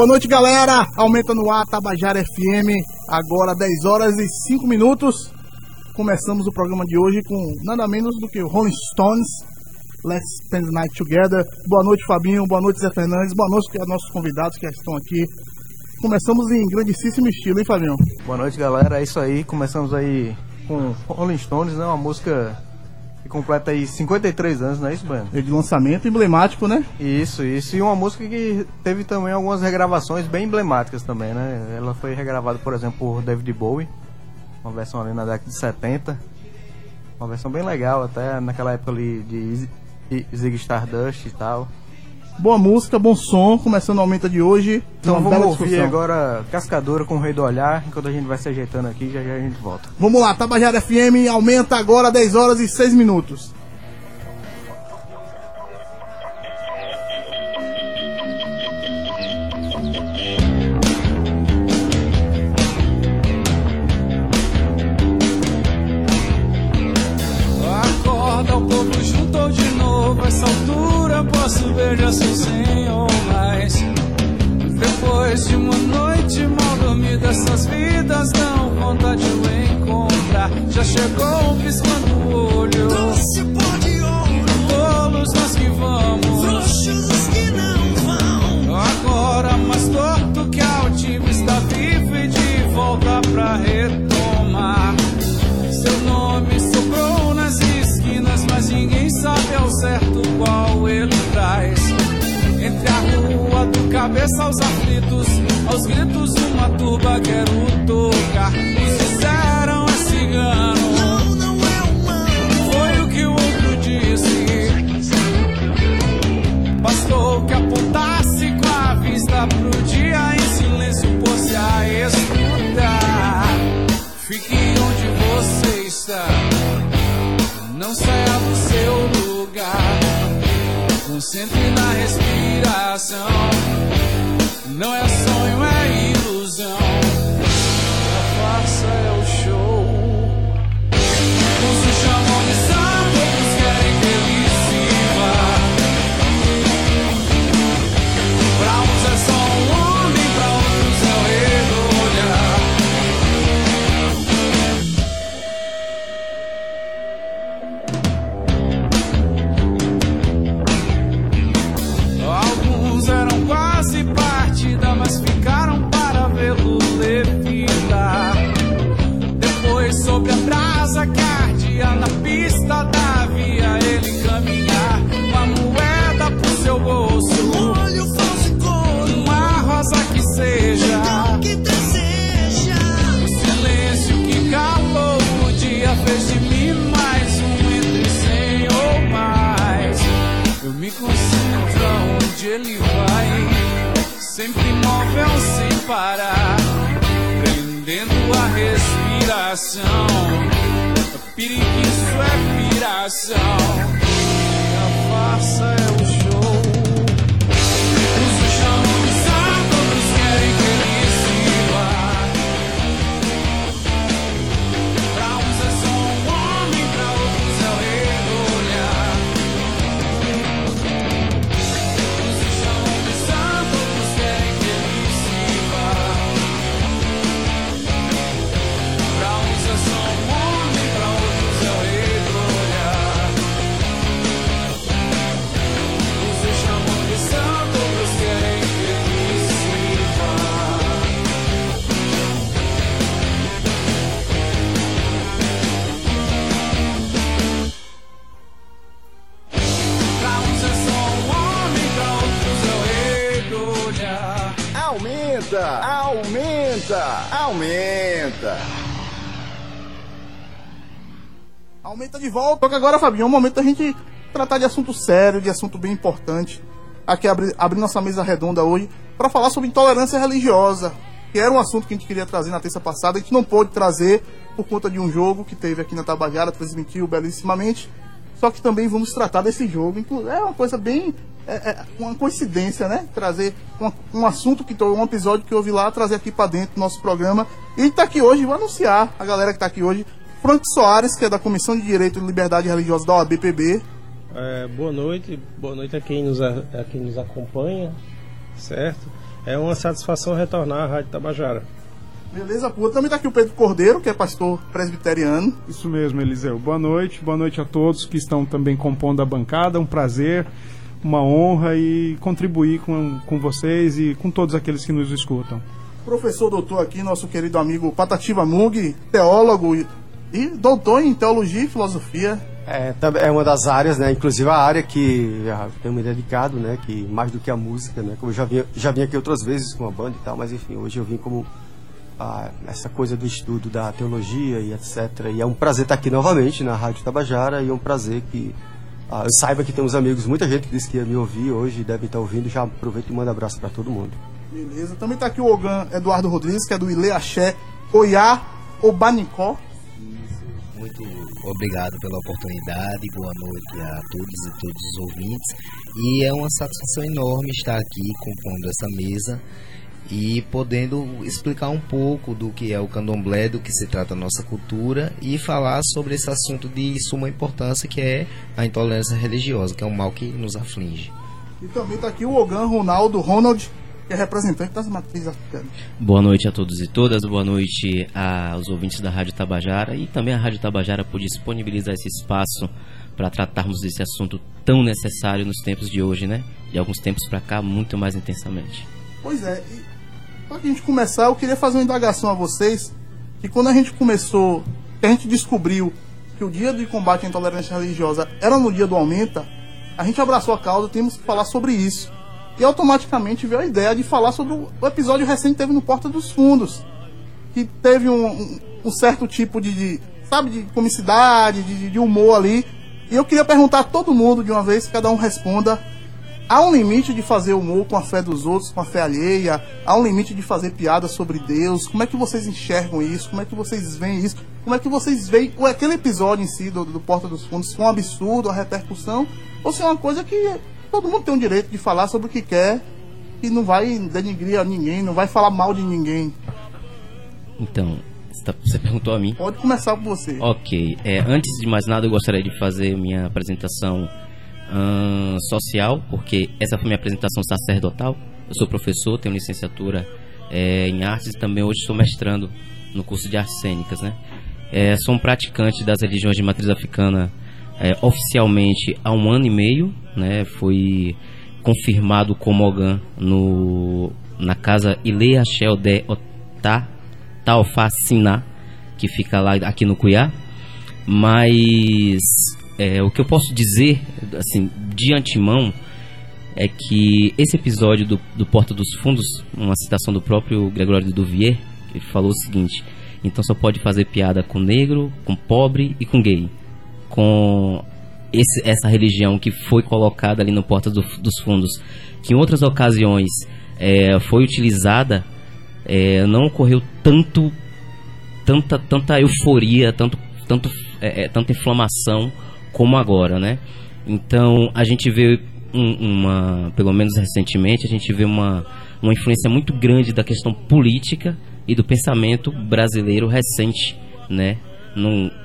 Boa noite, galera. Aumenta no ar, Tabajara FM. Agora 10 horas e 5 minutos. Começamos o programa de hoje com nada menos do que Rolling Stones. Let's Spend the Night Together. Boa noite, Fabinho. Boa noite, Zé Fernandes. Boa noite aos nossos convidados que estão aqui. Começamos em grandíssimo estilo, hein, Fabinho? Boa noite, galera. É isso aí. Começamos aí com Rolling Stones, né? Uma música completa aí 53 anos, não é isso, Bueno? É de lançamento emblemático, né? Isso, isso. E uma música que teve também algumas regravações bem emblemáticas também, né? Ela foi regravada, por exemplo, por David Bowie. Uma versão ali na década de 70. Uma versão bem legal, até naquela época ali de Zig Stardust e tal. Boa música, bom som. Começando o Aumenta de hoje. Então vamos ouvir discussão. agora Cascadora com o Rei do Olhar, enquanto a gente vai se ajeitando aqui, já já a gente volta. Vamos lá, Tabajara FM aumenta agora 10 horas e 6 minutos. São cem ou mais. Depois de uma noite mal dormida, essas vidas dão vontade de o encontrar. Já chegou piscando o olho. Doce pó de ouro, Tolos nós que vamos. frouxos os que não vão. Agora mais torto que altivo está vivo e de volta pra retomar. Seu nome sobrou nas esquinas, mas ninguém sabe ao certo qual ele traz. Entre a rua do cabeça aos aflitos, aos gritos uma turba quero tocar. Nos disseram é cigano, Não, não é humano. foi o que o outro disse. Bastou que apontasse com a vista pro dia em silêncio pôs-se a escutar. Fique onde você está, não saia. Concentre na respiração, não é sonho, é ilusão. Sempre imóvel sem parar, prendendo a respiração. Periquiço é piração, a farsa é Aumenta de volta. Só que agora, Fabinho, é um momento da gente tratar de assunto sério, de assunto bem importante. Aqui abrir abrir nossa mesa redonda hoje para falar sobre intolerância religiosa, que era um assunto que a gente queria trazer na terça passada, a gente não pôde trazer por conta de um jogo que teve aqui na Tabajara, transmitiu belíssimamente. Só que também vamos tratar desse jogo. É uma coisa bem. É, é uma coincidência, né? Trazer um, um assunto, que um episódio que vi lá, trazer aqui para dentro do nosso programa. E tá aqui hoje, vou anunciar a galera que tá aqui hoje. Frank Soares, que é da Comissão de Direito e Liberdade Religiosa da OABPB. É, boa noite, boa noite a quem, nos, a, a quem nos acompanha, certo? É uma satisfação retornar à Rádio Tabajara. Beleza pura. Também tá aqui o Pedro Cordeiro, que é pastor presbiteriano. Isso mesmo, Eliseu. Boa noite, boa noite a todos que estão também compondo a bancada. Um prazer, uma honra e contribuir com, com vocês e com todos aqueles que nos escutam. Professor doutor aqui, nosso querido amigo Patativa Mug, teólogo e, doutor em teologia e filosofia. É, é uma das áreas, né? Inclusive a área que já tenho me dedicado, né? Que mais do que a música, né? Como eu já vim, já vim aqui outras vezes com a banda e tal, mas enfim, hoje eu vim como ah, essa coisa do estudo da teologia e etc. E é um prazer estar aqui novamente na Rádio Tabajara e é um prazer que ah, eu saiba que tem uns amigos, muita gente que disse que ia me ouvir hoje, deve estar ouvindo. Já aproveito e mando abraço para todo mundo. Beleza. Também tá aqui o Ogan Eduardo Rodrigues, que é do Ile Axé Oiá Obanicó. Muito obrigado pela oportunidade, boa noite a todos e todos os ouvintes. E é uma satisfação enorme estar aqui compondo essa mesa e podendo explicar um pouco do que é o candomblé, do que se trata a nossa cultura e falar sobre esse assunto de suma importância que é a intolerância religiosa, que é um mal que nos aflige. E também tá aqui o Ogan Ronaldo Ronald, que é representante das matrizes africanas. Boa noite a todos e todas, boa noite aos ouvintes da Rádio Tabajara e também a Rádio Tabajara por disponibilizar esse espaço para tratarmos desse assunto tão necessário nos tempos de hoje, né? De alguns tempos para cá, muito mais intensamente. Pois é, e pra gente começar, eu queria fazer uma indagação a vocês, que quando a gente começou, que a gente descobriu que o dia de combate à intolerância religiosa era no dia do Aumenta, a gente abraçou a causa, temos que falar sobre isso. E automaticamente veio a ideia de falar sobre o episódio recente que teve no Porta dos Fundos, que teve um, um- um certo tipo de, de, sabe, de comicidade, de, de humor ali. E eu queria perguntar a todo mundo de uma vez, cada um responda. Há um limite de fazer humor com a fé dos outros, com a fé alheia? Há um limite de fazer piadas sobre Deus? Como é que vocês enxergam isso? Como é que vocês veem isso? Como é que vocês veem aquele episódio em si do, do Porta dos Fundos? Foi um absurdo, a repercussão? Ou se é uma coisa que todo mundo tem o direito de falar sobre o que quer e não vai denigrir a ninguém, não vai falar mal de ninguém? Então, você tá- perguntou a mim. Pode começar por você. Ok, é, antes de mais nada eu gostaria de fazer minha apresentação ahn, social, porque essa foi minha apresentação sacerdotal. Eu sou professor, tenho licenciatura é, em artes e também hoje estou mestrando no curso de artes cênicas, né? É, sou um praticante das religiões de matriz africana é, oficialmente há um ano e meio, né? Fui confirmado como Ogan no, na casa Ile Achel de Otá Taofacina, que fica lá aqui no Cuiá. Mas é, o que eu posso dizer, assim, de antemão, é que esse episódio do, do Porta dos Fundos, uma citação do próprio Gregório de Duvier, ele falou o seguinte: então só pode fazer piada com negro, com pobre e com gay. Com esse- essa religião que foi colocada ali no Porta do- dos Fundos, que em outras ocasiões é, foi utilizada, é, não ocorreu tanto tanta, tanta euforia, tanto, tanto, é, é, tanta inflamação como agora, né? Então a gente vê um- uma, pelo menos recentemente, a gente vê uma, uma influência muito grande da questão política e do pensamento brasileiro recente, né?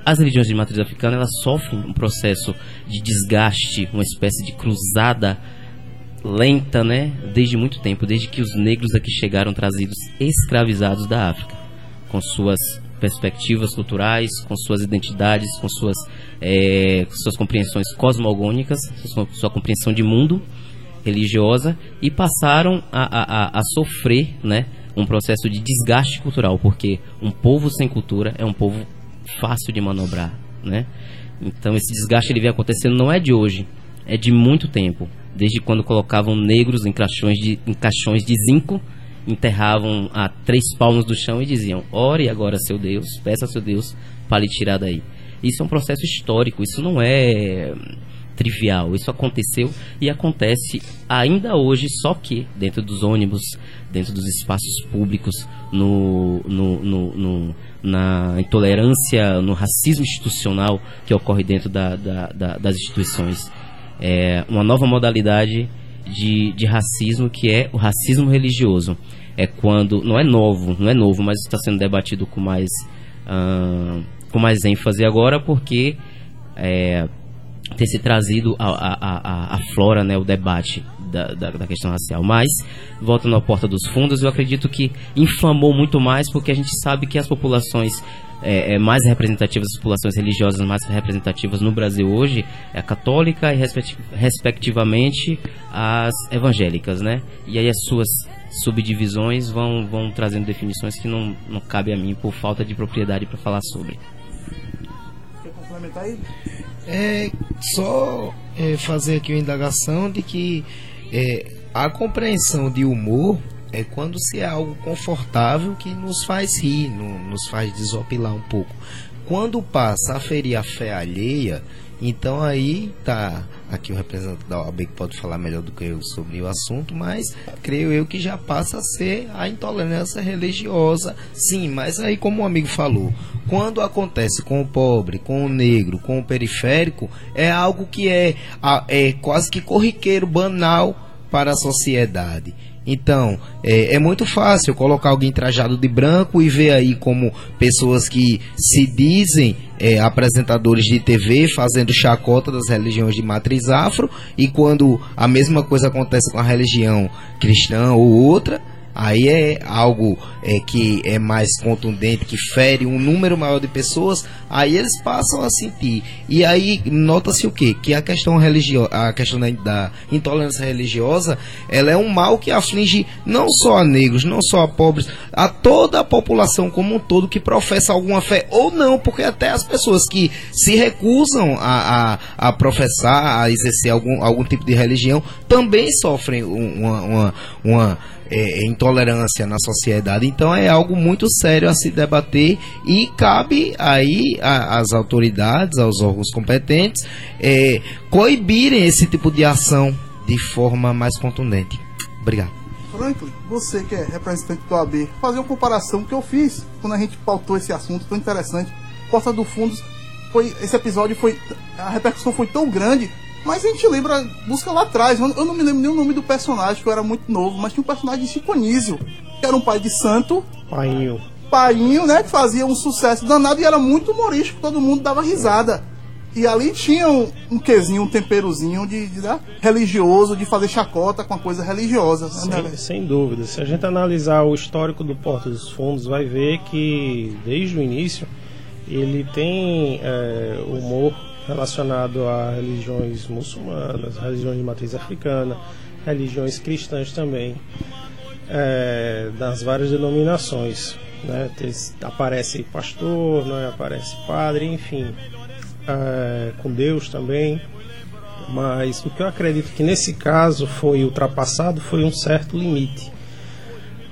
As religiões de matriz africana elas sofrem um processo de desgaste, uma espécie de cruzada lenta, né? Desde muito tempo, desde que os negros aqui chegaram trazidos escravizados da África, com suas perspectivas culturais, com suas identidades, com suas, com suas compreensões cosmogônicas, sua, sua compreensão de mundo religiosa e passaram a, a, a sofrer, né? Um processo de desgaste cultural, porque um povo sem cultura é um povo fácil de manobrar, né? Então esse desgaste ele vem acontecendo não é de hoje, é de muito tempo. Desde quando colocavam negros em caixões de, em caixões de zinco, enterravam a três palmos do chão e diziam: Ore agora, seu Deus, peça a seu Deus para lhe tirar daí. Isso é um processo histórico, isso não é trivial. Isso aconteceu e acontece ainda hoje, só que dentro dos ônibus, dentro dos espaços públicos, no, no, no- no- na intolerância, no racismo institucional que ocorre dentro da- da- da- das instituições. É uma nova modalidade de, de racismo que é o racismo religioso. É quando não é novo, não é novo, mas está sendo debatido com mais ah, com mais ênfase agora porque é, ter se trazido a, a, a, a flora, né, o debate da, da, da questão racial. Mas, voltando à porta dos fundos, eu acredito que inflamou muito mais porque a gente sabe que as populações é, é, mais representativas, as populações religiosas mais representativas no Brasil hoje é a católica e respect- respectivamente as evangélicas, né? E aí as suas subdivisões vão, vão trazendo definições que não, não cabe a mim por falta de propriedade para falar sobre. Quer complementar aí? É só é, fazer aqui uma indagação de que é, a compreensão de humor é quando se é algo confortável que nos faz rir, no- nos faz desopilar um pouco. Quando passa a ferir a fé alheia, então aí tá aqui o representante da OAB que pode falar melhor do que eu sobre o assunto, mas creio eu que já passa a ser a intolerância religiosa. Sim, mas aí como o amigo falou, quando acontece com o pobre, com o negro, com o periférico, é algo que é, é quase que corriqueiro, banal para a sociedade. Então, é, é muito fácil colocar alguém trajado de branco e ver aí como pessoas que se dizem é, apresentadores de TV fazendo chacota das religiões de matriz afro e quando a mesma coisa acontece com a religião cristã ou outra, aí é algo é, que é mais contundente, que fere um número maior de pessoas, aí eles passam a sentir. E aí nota-se o quê? Que a questão religiosa, a questão da, intolerância religiosa, ela é um mal que aflige não só a negros, não só a pobres, a toda a população como um todo que professa alguma fé ou não, porque até as pessoas que se recusam a, a, a professar, a exercer algum, algum tipo de religião, também sofrem um- uma, uma, uma é, intolerância na sociedade. Então é algo muito sério a se debater e cabe aí às autoridades, aos órgãos competentes, é, coibirem esse tipo de ação de forma mais contundente. Obrigado. Franklin, você que é representante do AB, fazer uma comparação que eu fiz quando a gente pautou esse assunto tão interessante. Porta do Fundos, foi, esse episódio foi. A repercussão foi tão grande, mas a gente lembra, busca lá atrás. Eu, eu não me lembro nem o nome do personagem, que eu era muito novo, mas tinha um personagem de Anísio, que era um pai de santo, Painho. painho, né? Que fazia um sucesso danado e era muito humorístico, todo mundo dava risada. E ali tinha um, um quesinho, um temperozinho de, de, né, religioso, de fazer chacota com a coisa religiosa. né, Sem, sem dúvida. Se a gente analisar o histórico do Porto dos Fundos, vai ver que desde o início ele tem é, humor relacionado a religiões muçulmanas, religiões de matriz africana, religiões cristãs também, é, das várias denominações. Né? Aparece pastor, né? aparece padre, enfim, é, com Deus também. Mas o que eu acredito que nesse caso foi ultrapassado foi um certo limite.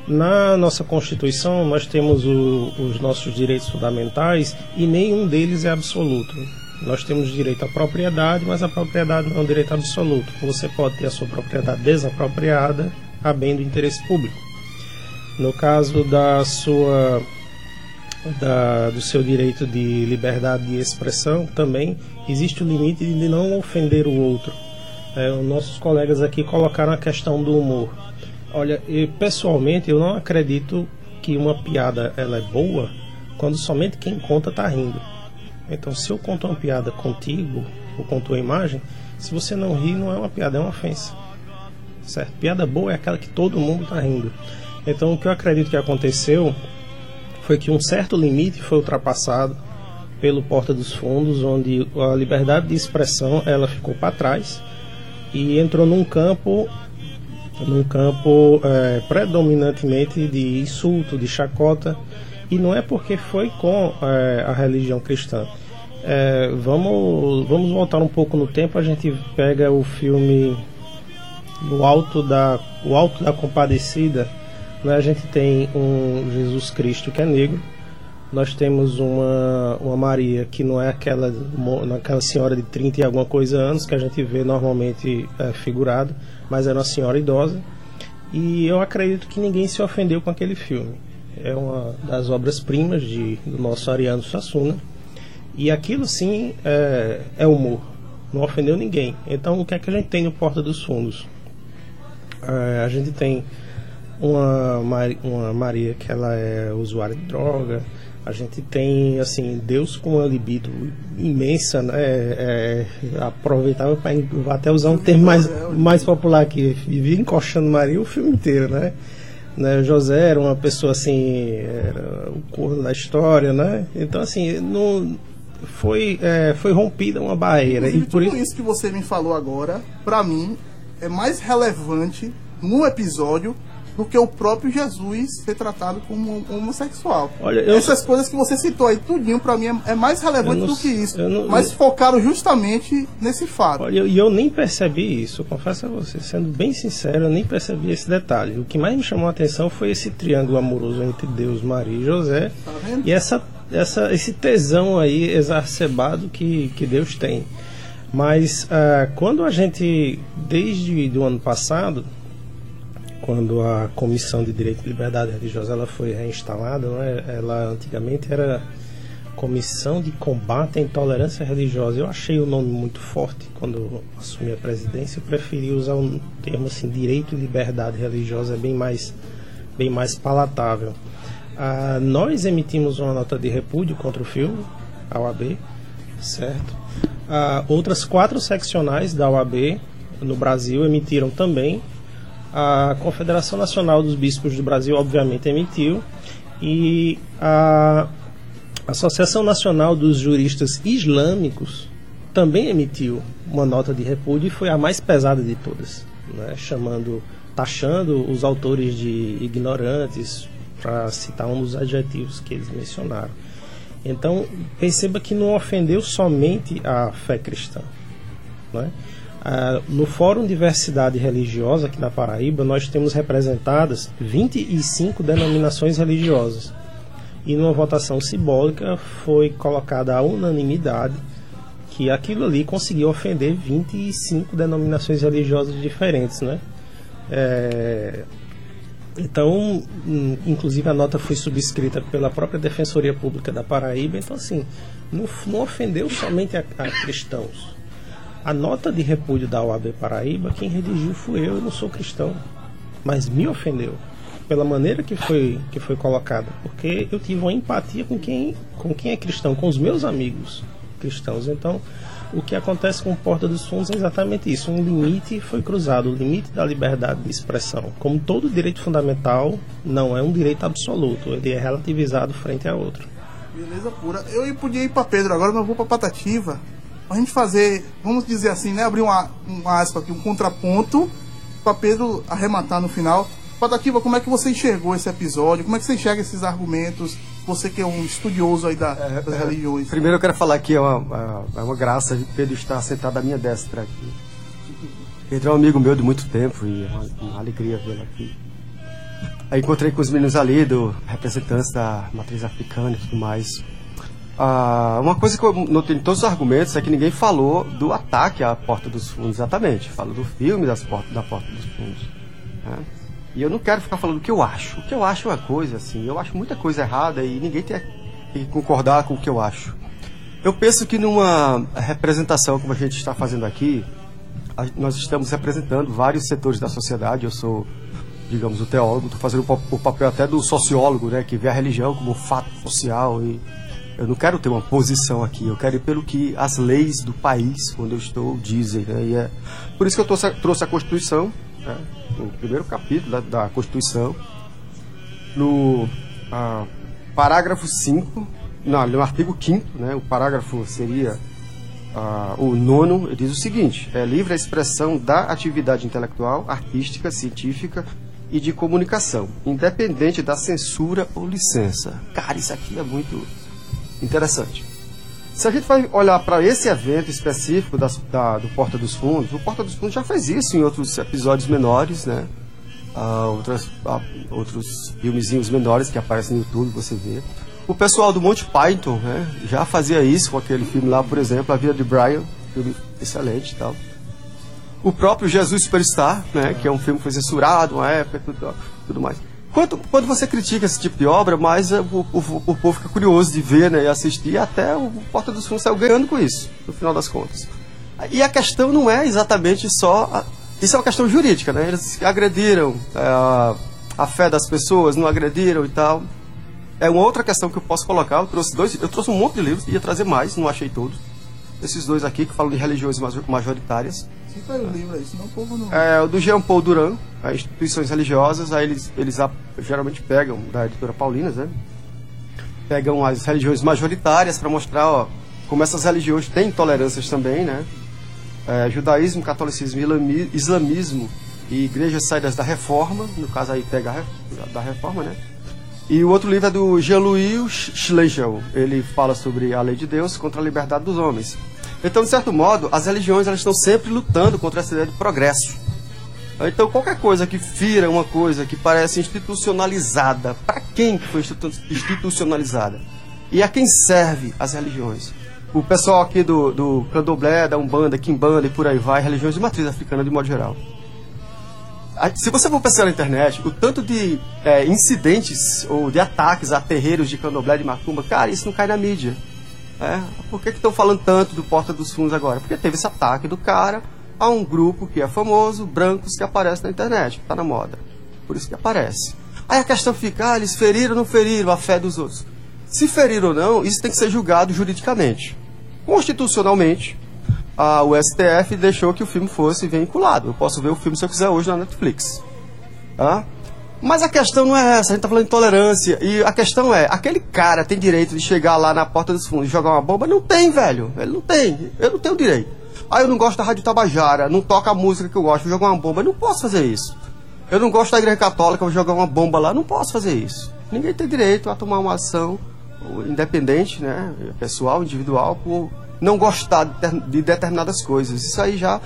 Na nossa Constituição, nós temos o- os nossos direitos fundamentais e nenhum deles é absoluto. Nós temos direito à propriedade, mas a propriedade não é um direito absoluto. Você pode ter a sua propriedade desapropriada a bem do interesse público. No caso da sua da- do seu direito de liberdade de expressão também existe o limite de não ofender o outro. É, os nossos colegas aqui colocaram a questão do humor. Olha, eu, pessoalmente eu não acredito que uma piada ela é boa quando somente quem conta está rindo. Então, se eu conto uma piada contigo, ou conto uma imagem, se você não ri, não é uma piada, é uma ofensa. Certo? Piada boa é aquela que todo mundo está rindo. Então, o que eu acredito que aconteceu foi que um certo limite foi ultrapassado pelo Porta dos Fundos, onde a liberdade de expressão ela ficou para trás e entrou num campo num campo eh, predominantemente de insulto, de chacota, e não é porque foi com eh, a religião cristã. Eh, vamos, vamos voltar um pouco no tempo, a gente pega o filme o Alto da, o Alto da Compadecida, né, a gente tem um Jesus Cristo que é negro, nós temos uma, uma Maria que não é aquela, é aquela senhora de 30 e alguma coisa anos que a gente vê normalmente é, figurado, mas era uma senhora idosa. E eu acredito que ninguém se ofendeu com aquele filme. É uma das obras-primas do nosso Ariano Suassuna. E aquilo sim é, é humor. Não ofendeu ninguém. Então o que é que a gente tem no Porta dos Fundos? É, a gente tem uma, uma Maria que ela é usuária de droga. A gente tem assim Deus com uma libido imensa, né? É, aproveitava para até usar um termo mais, mais popular aqui, vivia encoxando Maria o filme inteiro, né? Né? José era uma pessoa assim, era o corno da história, né? Então assim, não foi é, foi rompida uma barreira e Inclusive, por tudo isso isso que você me falou agora, pra mim, é mais relevante no episódio do que o próprio Jesus ser tratado como um homossexual. Olha, eu- Essas coisas que você citou aí, tudinho, pra mim, é, é mais relevante Eu não do que isso. eu não- Mas eu- focaram justamente nesse fato. Olha, e eu, nem percebi isso, eu confesso a você, sendo bem sincero, eu nem percebi esse detalhe. O que mais me chamou a atenção foi esse triângulo amoroso entre Deus, Maria e José. vendo? E essa, essa, esse tesão aí exacerbado que, que Deus tem. Mas ah, quando a gente, desde o ano passado, quando a Comissão de Direito e Liberdade Religiosa ela foi reinstalada, é? ela antigamente era Comissão de Combate à Intolerância Religiosa. Eu achei o nome muito forte quando assumi a presidência. Eu preferi usar um termo assim, direito e liberdade religiosa, é bem mais, bem mais palatável. Ah, nós emitimos uma nota de repúdio contra o filme, a OAB, certo? Ah, outras quatro seccionais da OAB no Brasil emitiram também. A Confederação Nacional dos Bispos do Brasil, obviamente, emitiu. E a Associação Nacional dos Juristas Islâmicos também emitiu uma nota de repúdio e foi a mais pesada de todas, né? chamando, taxando os autores de ignorantes, para citar um dos adjetivos que eles mencionaram. Então, perceba que não ofendeu somente a fé cristã. Né? Ah, no Fórum Diversidade Religiosa aqui da Paraíba, nós temos representadas 25 denominações religiosas. E numa votação simbólica foi colocada a unanimidade que aquilo ali conseguiu ofender 25 denominações religiosas diferentes, né? É, então, hum, inclusive a nota foi subscrita pela própria Defensoria Pública da Paraíba. Então, assim, não, não ofendeu somente a, a, cristãos. A nota de repúdio da OAB Paraíba, quem redigiu fui eu, eu não sou cristão. Mas me ofendeu pela maneira que foi, que foi colocada. Porque eu tive uma empatia com quem, com quem é cristão, com os meus amigos cristãos. Então, o que acontece com Porta dos Fundos é exatamente isso. Um limite foi cruzado, o limite da liberdade de expressão. Como todo direito fundamental, não é um direito absoluto, ele é relativizado frente a outro. Beleza pura. Eu podia ir para Pedro agora, mas vou para Patativa. Pra gente fazer, vamos dizer assim, né? Abrir uma, uma aspa aqui, um contraponto, para Pedro arrematar no final. Patativa, como é que você enxergou esse episódio? Como é que você enxerga esses argumentos? Você que é um estudioso aí da, É, das é, religiões. Primeiro eu quero falar que é uma, é uma graça de Pedro estar sentado à minha destra aqui. Pedro é um amigo meu de muito tempo e é uma, uma alegria vê-lo aqui. Aí encontrei com os meninos ali, do representantes da matriz africana e tudo mais. Ah, uma coisa que eu notei em todos os argumentos é que ninguém falou do ataque à Porta dos Fundos, exatamente. Falou do filme das portas, da Porta dos Fundos. né? E eu não quero ficar falando o que eu acho. O que eu acho é uma coisa, assim. Eu acho muita coisa errada e ninguém tem que concordar com o que eu acho. Eu penso que numa representação como a gente está fazendo aqui, nós estamos representando vários setores da sociedade. Eu sou, digamos, o teólogo, estou fazendo o pa- o papel até do sociólogo, né, que vê a religião como fato social e eu não quero ter uma posição aqui, eu quero ir pelo que as leis do país, onde eu estou, dizem. Né, e é por isso que eu trouxe a, Constituição, né, o primeiro capítulo da, da Constituição, no parágrafo 5, não, no artigo 5 né, o parágrafo seria o nono, ele diz o seguinte: é livre a expressão da atividade intelectual, artística, científica e de comunicação, independente da censura ou licença. Cara, isso aqui é muito interessante. Se a gente vai olhar para esse evento específico da- do Porta dos Fundos, o Porta dos Fundos já fez isso em outros episódios menores, né? Ah, outras, ah, outros filmezinhos menores que aparecem no YouTube, você vê. O pessoal do Monty Python né, já fazia isso com aquele filme lá, por exemplo, A Vida de Brian, filme excelente e tal. O próprio Jesus Superstar, né, que é um filme que foi censurado uma época e tudo, tudo mais. Quando, quando você critica esse tipo de obra, mais eh, o, o, o povo fica curioso de ver né, e assistir, e até o Porta dos Fundos saiu ganhando com isso, no final das contas. E a questão não é exatamente só. a- isso é uma questão jurídica, né? Eles agrediram eh, a, a fé das pessoas, não agrediram e tal. É uma outra questão que eu posso colocar. Eu trouxe dois, eu trouxe um monte de livros, ia trazer mais, não achei todos. Esses dois aqui que falam de religiões major- majoritárias. Cita o livro aí, senão o povo não. É o do Jean Paul Duran, as instituições religiosas, aí eles, eles geralmente pegam, da editora Paulinas, né? Pegam as religiões majoritárias para mostrar ó, como essas religiões têm intolerâncias também, né? É, judaísmo, catolicismo, islamismo e igrejas saídas da reforma, no caso aí pega da reforma, né? E o outro livro é do Jean-Louis Schlegel. Ele fala sobre a lei de Deus contra a liberdade dos homens. Então, de certo modo, as religiões elas estão sempre lutando contra essa ideia de progresso. Então, qualquer coisa que fira uma coisa que parece institucionalizada, para quem que foi institu- institucionalizada? E a quem serve as religiões? O pessoal aqui do, do candomblé, da umbanda, quimbanda e por aí vai, religiões de matriz africana de modo geral. Se você for pesquisar na internet, o tanto de é, incidentes ou de ataques a terreiros de candomblé de macumba, cara, isso não cai na mídia. É, por que estão falando tanto do Porta dos Fundos agora? Porque teve esse ataque do cara a um grupo que é famoso, brancos, que aparece na internet, que tá na moda. Por isso que aparece. Aí a questão fica, ah, eles feriram ou não feriram a fé dos outros? Se feriram ou não, isso tem que ser julgado juridicamente. Constitucionalmente, a, o STF deixou que o filme fosse vinculado. Eu posso ver o filme se eu quiser hoje na Netflix. Tá? Mas a questão não é essa, a gente tá falando de tolerância. E a questão é, aquele cara tem direito de chegar lá na porta dos fundos e jogar uma bomba? Não tem, velho. Ele não tem. Eu não tenho direito. Ah, eu não gosto da Rádio Tabajara, não toca a música que eu gosto, vou jogar uma bomba. Eu não posso fazer isso. Eu não gosto da Igreja Católica, vou jogar uma bomba lá. Não posso fazer isso. Ninguém tem direito a tomar uma ação independente, né, pessoal, individual, por não gostar de, ter- de determinadas coisas. Isso aí já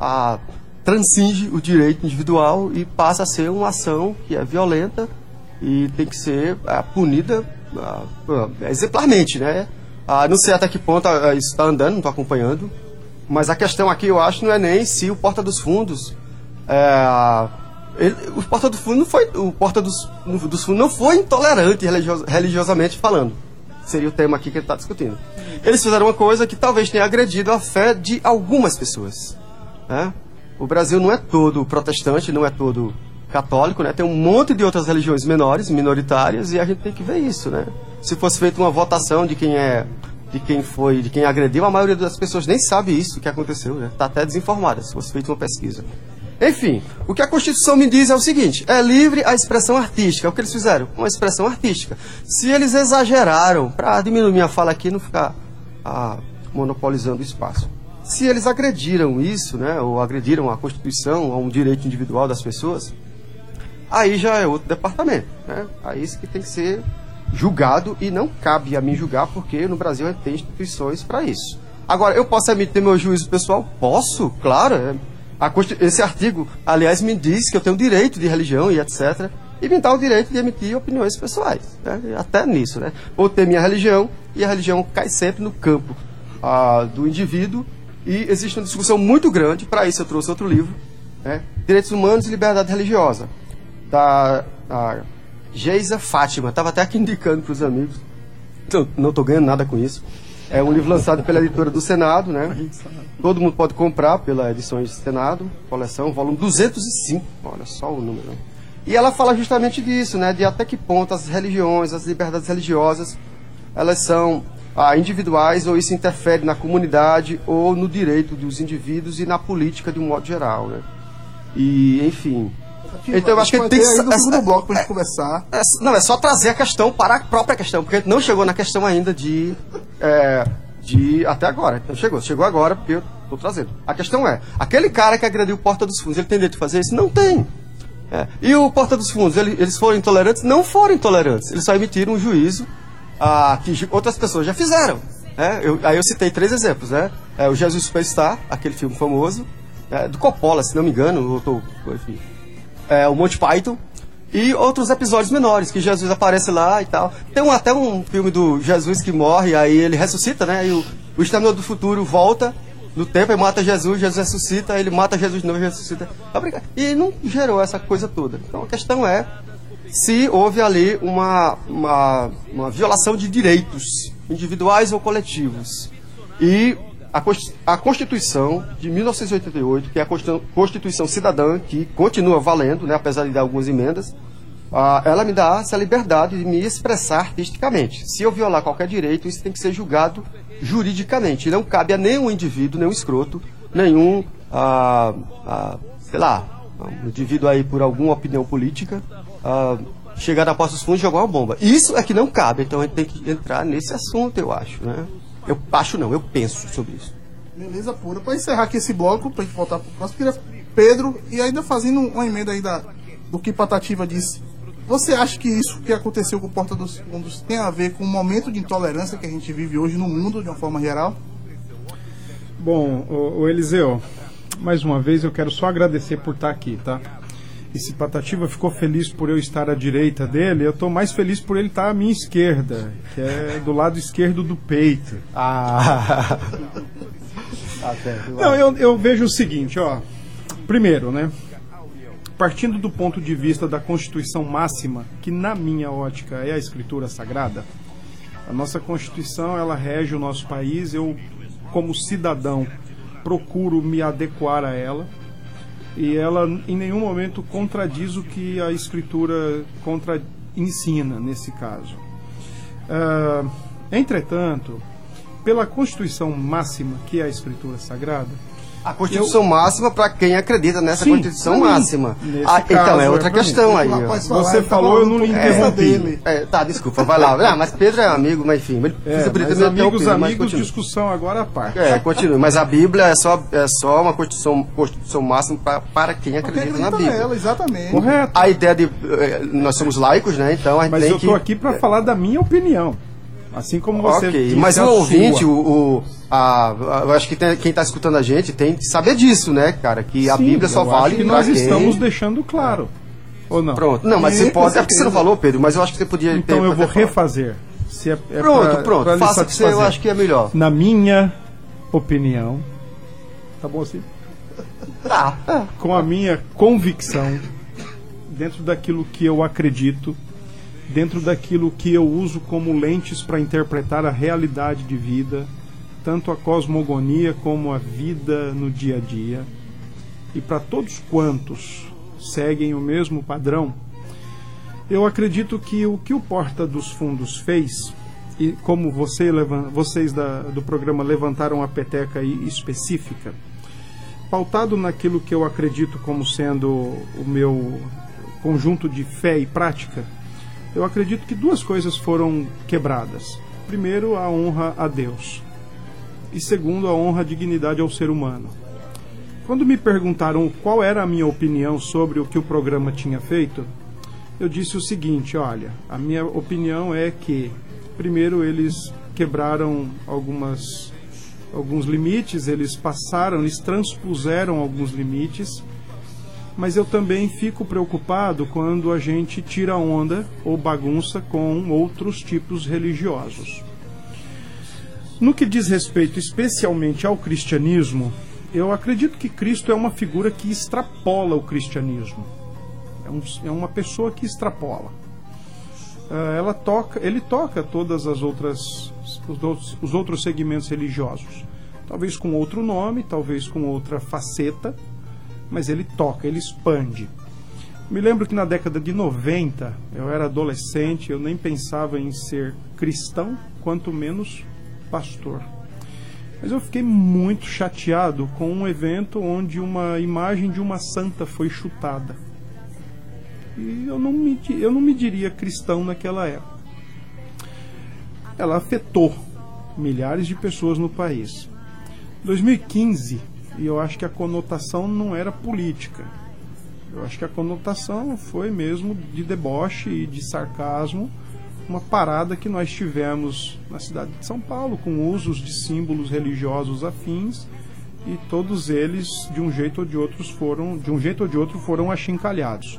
ah, transcende o direito individual e passa a ser uma ação que é violenta e tem que ser ah, punida ah, ah, exemplarmente, né? Ah, não sei até que ponto ah, isso está andando, não estou acompanhando. Mas a questão aqui, eu acho, não é nem se o Porta dos Fundos. É, ele- o Porta dos Fundos não foi. O Porta dos, dos Fundos não foi intolerante religio- religiosamente falando. Seria o tema aqui que ele está discutindo. Eles fizeram uma coisa que talvez tenha agredido a fé de algumas pessoas. né? O Brasil não é todo protestante, não é todo católico, né? Tem um monte de outras religiões menores, minoritárias, e a gente tem que ver isso, né? Se fosse feita uma votação de quem é, de quem foi, de quem agrediu, a maioria das pessoas nem sabe isso que aconteceu, né? Tá até desinformada, se fosse feita uma pesquisa. Enfim, o que a Constituição me diz é o seguinte: é livre a expressão artística. O que eles fizeram? Uma expressão artística. Se eles exageraram, para diminuir minha fala aqui não ficar ah, monopolizando o espaço. Se eles agrediram isso, né, ou agrediram a Constituição, a um direito individual das pessoas, aí já é outro departamento. Né? Aí isso que tem que ser julgado e não cabe a mim julgar porque no Brasil tem instituições para isso. Agora, eu posso emitir meu juízo pessoal? Posso, claro. é. Esse artigo, aliás, me diz que eu tenho direito de religião e etc. E me dá o direito de emitir opiniões pessoais. né? Até nisso, né? Vou ter minha religião e a religião cai sempre no campo ah, do indivíduo. E existe uma discussão muito grande, para isso eu trouxe outro livro, né? Direitos Humanos e Liberdade Religiosa, da a Geisa Fátima. Estava até aqui indicando para os amigos. Não estou ganhando nada com isso. É um livro lançado pela editora do Senado, né? Todo mundo pode comprar pela Edições Senado, coleção, volume 205. Olha só o número. E ela fala justamente disso, né? De até que ponto as religiões, as liberdades religiosas, elas são ah, individuais ou isso interfere na comunidade ou no direito dos indivíduos e na política de um modo geral, né? E, enfim. Então eu acho que tem que segundo bloco pra gente conversar. é, não, é só trazer a questão para a própria questão, porque a gente não chegou na questão ainda de. é, de até agora. Não chegou. Chegou agora porque eu estou trazendo. A questão é: aquele cara que agrediu Porta dos Fundos, ele tem direito de fazer isso? Não tem. É, E o Porta dos Fundos, ele- eles foram intolerantes? Não foram intolerantes. Eles só emitiram um juízo ah, que outras pessoas já fizeram. né? Eu- aí eu citei três exemplos, né? É, o Jesus Superstar, aquele filme famoso, é, do Coppola, se não me engano, eu tô, enfim, é, o Monty Python e outros episódios menores, que Jesus aparece lá e tal. Tem um- até um filme do Jesus que morre, aí ele ressuscita, né? E o, o Exterminador do Futuro volta no tempo e mata Jesus, Jesus ressuscita, ele mata Jesus de novo e ressuscita. Tá? E não gerou essa coisa toda. Então a questão é se houve ali uma, uma, uma violação de direitos individuais ou coletivos. E a, Cons- a Constituição de 1988, que é a Constitu- Constituição Cidadã, que continua valendo, né, apesar de dar algumas emendas, ela me dá essa liberdade de me expressar artisticamente. Se eu violar qualquer direito, isso tem que ser julgado juridicamente. Não cabe a nenhum indivíduo, nenhum escroto, nenhum, ah, ah, sei lá, um indivíduo aí por alguma opinião política, ah, chegar na posse dos fundos e jogar uma bomba. Isso é que não cabe, então a gente tem que entrar nesse assunto, eu acho, né? Eu acho não, eu penso sobre isso. Beleza pura. Pra encerrar aqui esse bloco, pra gente voltar pro próximo, queria Pedro, e ainda fazendo uma emenda aí da, do que Patativa disse. Você acha que isso que aconteceu com o Porta dos Fundos tem a ver com o momento de intolerância que a gente vive hoje no mundo, de uma forma geral? Bom, o, o Eliseu, mais uma vez eu quero só agradecer por estar aqui, tá? E se Patativa ficou feliz por eu estar à direita dele, eu estou mais feliz por ele estar à minha esquerda, que é do lado esquerdo do peito. Ah. Não, eu, eu vejo o seguinte, ó. Primeiro, né? partindo do ponto de vista da Constituição máxima, que na minha ótica é a Escritura Sagrada, a nossa Constituição ela rege o nosso país. Eu, como cidadão, procuro me adequar a ela e ela em nenhum momento contradiz o que a Escritura contra ensina nesse caso. Ah, entretanto, pela Constituição máxima, que é a Escritura Sagrada, A Constituição máxima para quem acredita nessa Sim, Constituição máxima. Ah, então, caso, é outra é questão aí. Falar, Você tá falou, eu não lhe falando interrompi. dele. É, tá, desculpa, vai lá. Ah, mas Pedro é amigo, mas enfim. Ele É, mas amigos, mas amigos, continua. discussão agora à parte. É, continue. Mas a Bíblia é só, é só uma Constituição, Constituição máxima pra, para quem acredita na acredita Bíblia. nela, exatamente. Correto. A ideia de. eh, Nós somos laicos, né? Então a gente Mas tem eu que. tô aqui para falar da minha opinião. Assim como você Ok, disse mas a o sua. ouvinte, o, o- a, a- eu acho que tem- quem está escutando a gente tem que saber disso, né, cara? Que a Sim, Bíblia só vale acho que nós quem... estamos deixando claro. Ou não? Pronto, não, mas E, você pode. É porque você não falou, Pedro, mas eu acho que você podia. Então eu vou refazer. Se é, é Pronto, pra- pronto, pra faça que você- eu acho que é melhor. Na minha opinião, tá bom assim? Tá. Com a minha convicção, dentro daquilo que eu acredito, dentro daquilo que eu uso como lentes para interpretar a realidade de vida, tanto a cosmogonia como a vida no dia a dia, e para todos quantos seguem o mesmo padrão, eu acredito que o que o Porta dos Fundos fez, e como você vocês da- do programa levantaram a peteca específica, pautado naquilo que eu acredito como sendo o meu conjunto de fé e prática, eu acredito que duas coisas foram quebradas. Primeiro, a honra a Deus. E segundo, a honra à dignidade ao ser humano. Quando me perguntaram qual era a minha opinião sobre o que o programa tinha feito, eu disse o seguinte: olha, a minha opinião é que, primeiro, eles quebraram algumas, alguns limites, eles passaram, eles transpuseram alguns limites, mas eu também fico preocupado quando a gente tira onda ou bagunça com outros tipos religiosos. No que diz respeito especialmente ao cristianismo, eu acredito que Cristo é uma figura que extrapola o cristianismo. É, um- é uma pessoa que extrapola. Ah, ela toca, ele toca todas as outras os os outros segmentos religiosos. Talvez com outro nome, talvez com outra faceta, mas ele toca, ele expande. Me lembro que na década de 90, eu era adolescente, eu nem pensava em ser cristão, quanto menos pastor. Mas eu fiquei muito chateado com um evento onde uma imagem de uma santa foi chutada. E eu não me, eu não me diria cristão naquela época. Ela afetou milhares de pessoas no país. 2015, e eu acho que a conotação não era política. Eu acho que a conotação foi mesmo de deboche e de sarcasmo, uma parada que nós tivemos na cidade de São Paulo, com usos de símbolos religiosos afins, e todos eles, de um jeito ou de outros, foram, de um jeito ou de outro, foram achincalhados.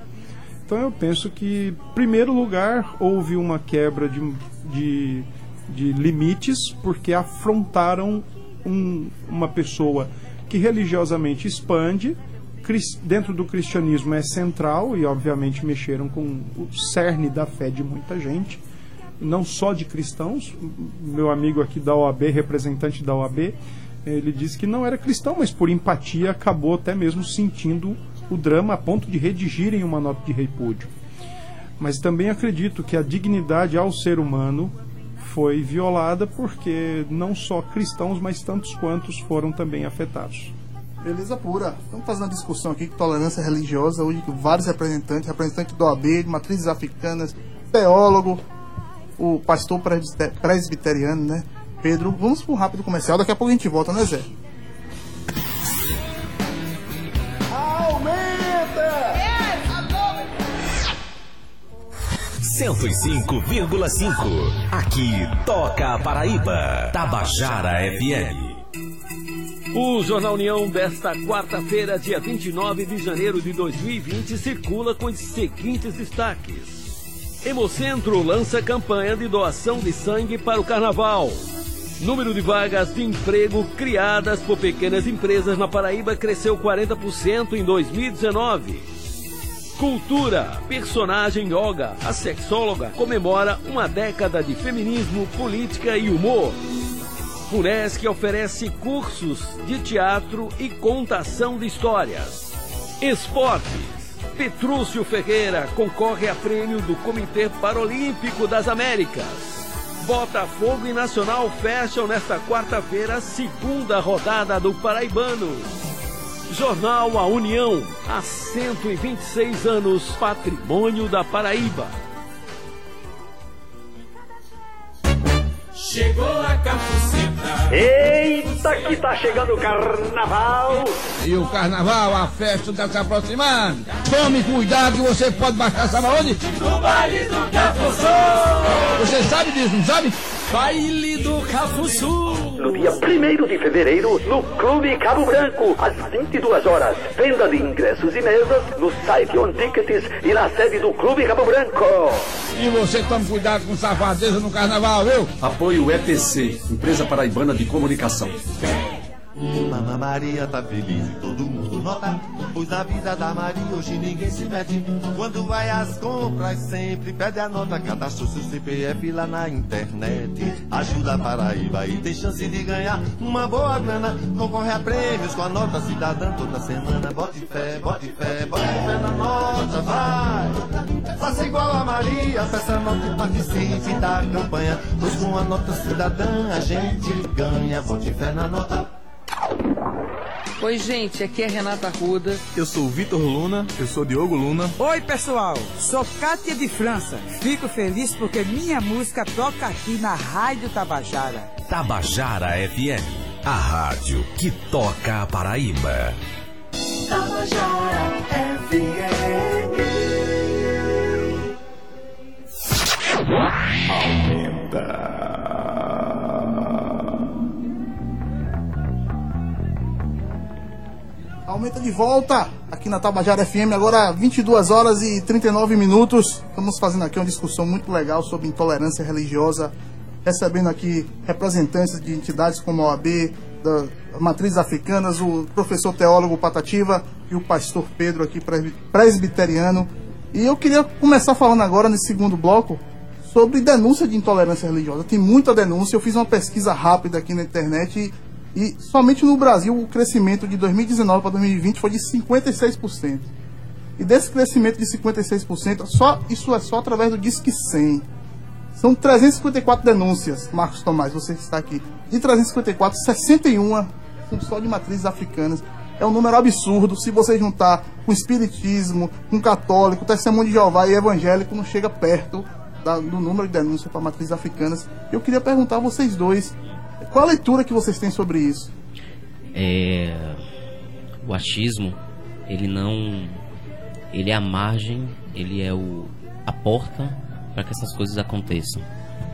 Então eu penso que, em primeiro lugar, houve uma quebra de, de, de limites, porque afrontaram um- uma pessoa que religiosamente expande, dentro do cristianismo é central, e obviamente mexeram com o cerne da fé de muita gente, não só de cristãos. Meu amigo aqui da OAB, representante da OAB, ele disse que não era cristão, mas por empatia acabou até mesmo sentindo o drama a ponto de redigirem uma nota de repúdio. Mas também acredito que a dignidade ao ser humano foi violada porque não só cristãos, mas tantos quantos foram também afetados. Beleza pura. Estamos fazendo uma discussão aqui de tolerância religiosa hoje com vários representantes, representantes do OAB, de matrizes africanas, teólogo, o pastor presbite- presbiteriano, né? Pedro, vamos para um rápido comercial, daqui a pouco a gente volta, né, Zé? 105,5. Aqui toca a Paraíba. Tabajara FM. O Jornal União desta quarta-feira, dia 29 de janeiro de 2020, circula com os seguintes destaques. Hemocentro lança campanha de doação de sangue para o carnaval. Número de vagas de emprego criadas por pequenas empresas na Paraíba cresceu 40% em 2019. Cultura, personagem yoga, a sexóloga comemora uma década de feminismo, política e humor. Furesc oferece cursos de teatro e contação de histórias. Esportes. Petrúcio Ferreira concorre a prêmio do Comitê Paralímpico das Américas. Botafogo e Nacional fecham nesta quarta-feira a segunda rodada do Paraibano. Jornal A União, há 126 anos, patrimônio da Paraíba. Chegou a capuceta. Eita, que tá chegando o carnaval! E o carnaval, a festa está se aproximando. Tome cuidado que você pode baixar, sabe aonde? No baile do Cafuçu. Você sabe disso, não sabe? Baile do Cafuçu. No dia 1 de fevereiro, no Clube Cabo Branco, às 22 horas. Venda de ingressos e mesas no site On Tickets e na sede do Clube Cabo Branco. E você tome cuidado com safadeza no carnaval, viu? Apoio EPC, Empresa Paraibana de Comunicação. Mamãe Maria tá feliz e todo mundo nota Pois na vida da Maria hoje ninguém se mete. Quando vai às compras sempre pede a nota. Cadastra o seu CPF lá na internet. Ajuda a Paraíba e tem chance de ganhar Uma boa grana, concorre a prêmios Com a nota cidadã. Toda semana Bote fé, bote fé, bote fé na nota, vai. Faça igual a Maria, peça a nota e participe da campanha. Pois com a nota cidadã a gente ganha. Bote fé na nota Oi, gente, aqui é Renata Ruda. Eu sou o Vitor Luna, eu sou Diogo Luna. Oi, pessoal, sou Kátia de França. Fico feliz porque minha música toca aqui na Rádio Tabajara. Tabajara FM, a rádio que toca a Paraíba. Tabajara FM. Aumenta de volta aqui na Tabajara FM, agora 22 horas e 39 minutos. Estamos fazendo aqui uma discussão muito legal sobre intolerância religiosa, recebendo aqui representantes de entidades como a OAB, da Matrizes Africanas, o professor teólogo Patativa e o pastor Pedro aqui, presbi- presbiteriano. E eu queria começar falando agora, nesse segundo bloco, sobre denúncia de intolerância religiosa. Tem muita denúncia, eu fiz uma pesquisa rápida aqui na internet e e somente no Brasil o crescimento de 2019 para 2020 foi de 56%. E desse crescimento de 56%, só, isso é só através do Disque 100. São 354 denúncias, Marcos Tomás, você que está aqui. De 354, 61 são só de matrizes africanas. É um número absurdo. Se você juntar com espiritismo, com católico, testemunho de Jeová e evangélico, não chega perto da- do número de denúncias para matrizes africanas. Eu queria perguntar a vocês dois, qual a leitura que vocês têm sobre isso? é, o achismo ele não ele é a margem ele é o a porta para que essas coisas aconteçam.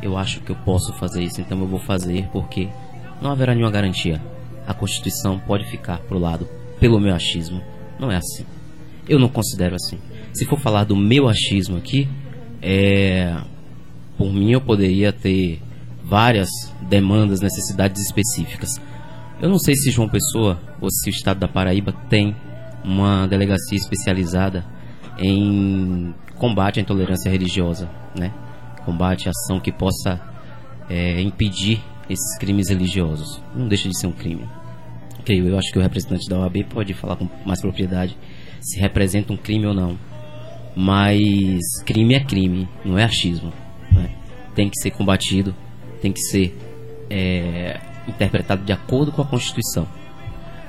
Eu acho que eu posso fazer isso então eu vou fazer porque não haverá nenhuma garantia. A constituição pode ficar pro lado pelo meu achismo. Não é assim. Eu não considero assim. Se for falar do meu achismo aqui é por mim eu poderia ter várias demandas, necessidades específicas. Eu não sei se João Pessoa ou se o estado da Paraíba tem uma delegacia especializada em combate à intolerância religiosa, né? Combate à ação que possa é, impedir esses crimes religiosos. Não deixa de ser um crime. Creio, eu acho que o representante da OAB pode falar com mais propriedade se representa um crime ou não. Mas crime é crime, não é achismo. né? Tem que ser combatido, tem que ser é, interpretado de acordo com a Constituição.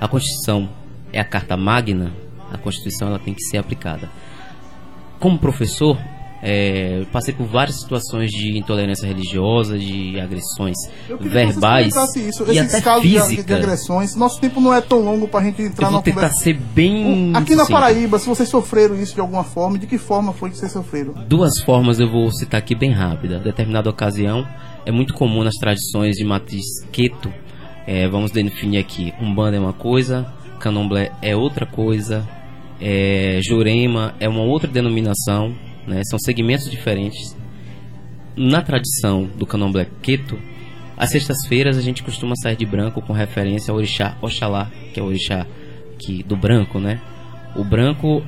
A Constituição é a carta magna, a Constituição ela tem que ser aplicada. Como professor, é, passei por várias situações de intolerância religiosa, de agressões verbais isso, e esses até casos de, físicas. agressões. Nosso tempo não é tão longo para a gente entrar Eu vou tentar conversa. ser bem Aqui na. Paraíba, se vocês sofreram isso de alguma forma, de que forma foi que vocês sofreram? Duas formas eu vou citar aqui bem rápida. Determinada ocasião, é muito comum nas tradições de matriz queto, é, vamos definir aqui, Umbanda é uma coisa, Candomblé é outra coisa, é, Jurema é uma outra denominação, né, são segmentos diferentes. Na tradição do Candomblé queto, às sextas-feiras a gente costuma sair de branco com referência ao orixá Oxalá, que é o orixá que, do branco, né? O branco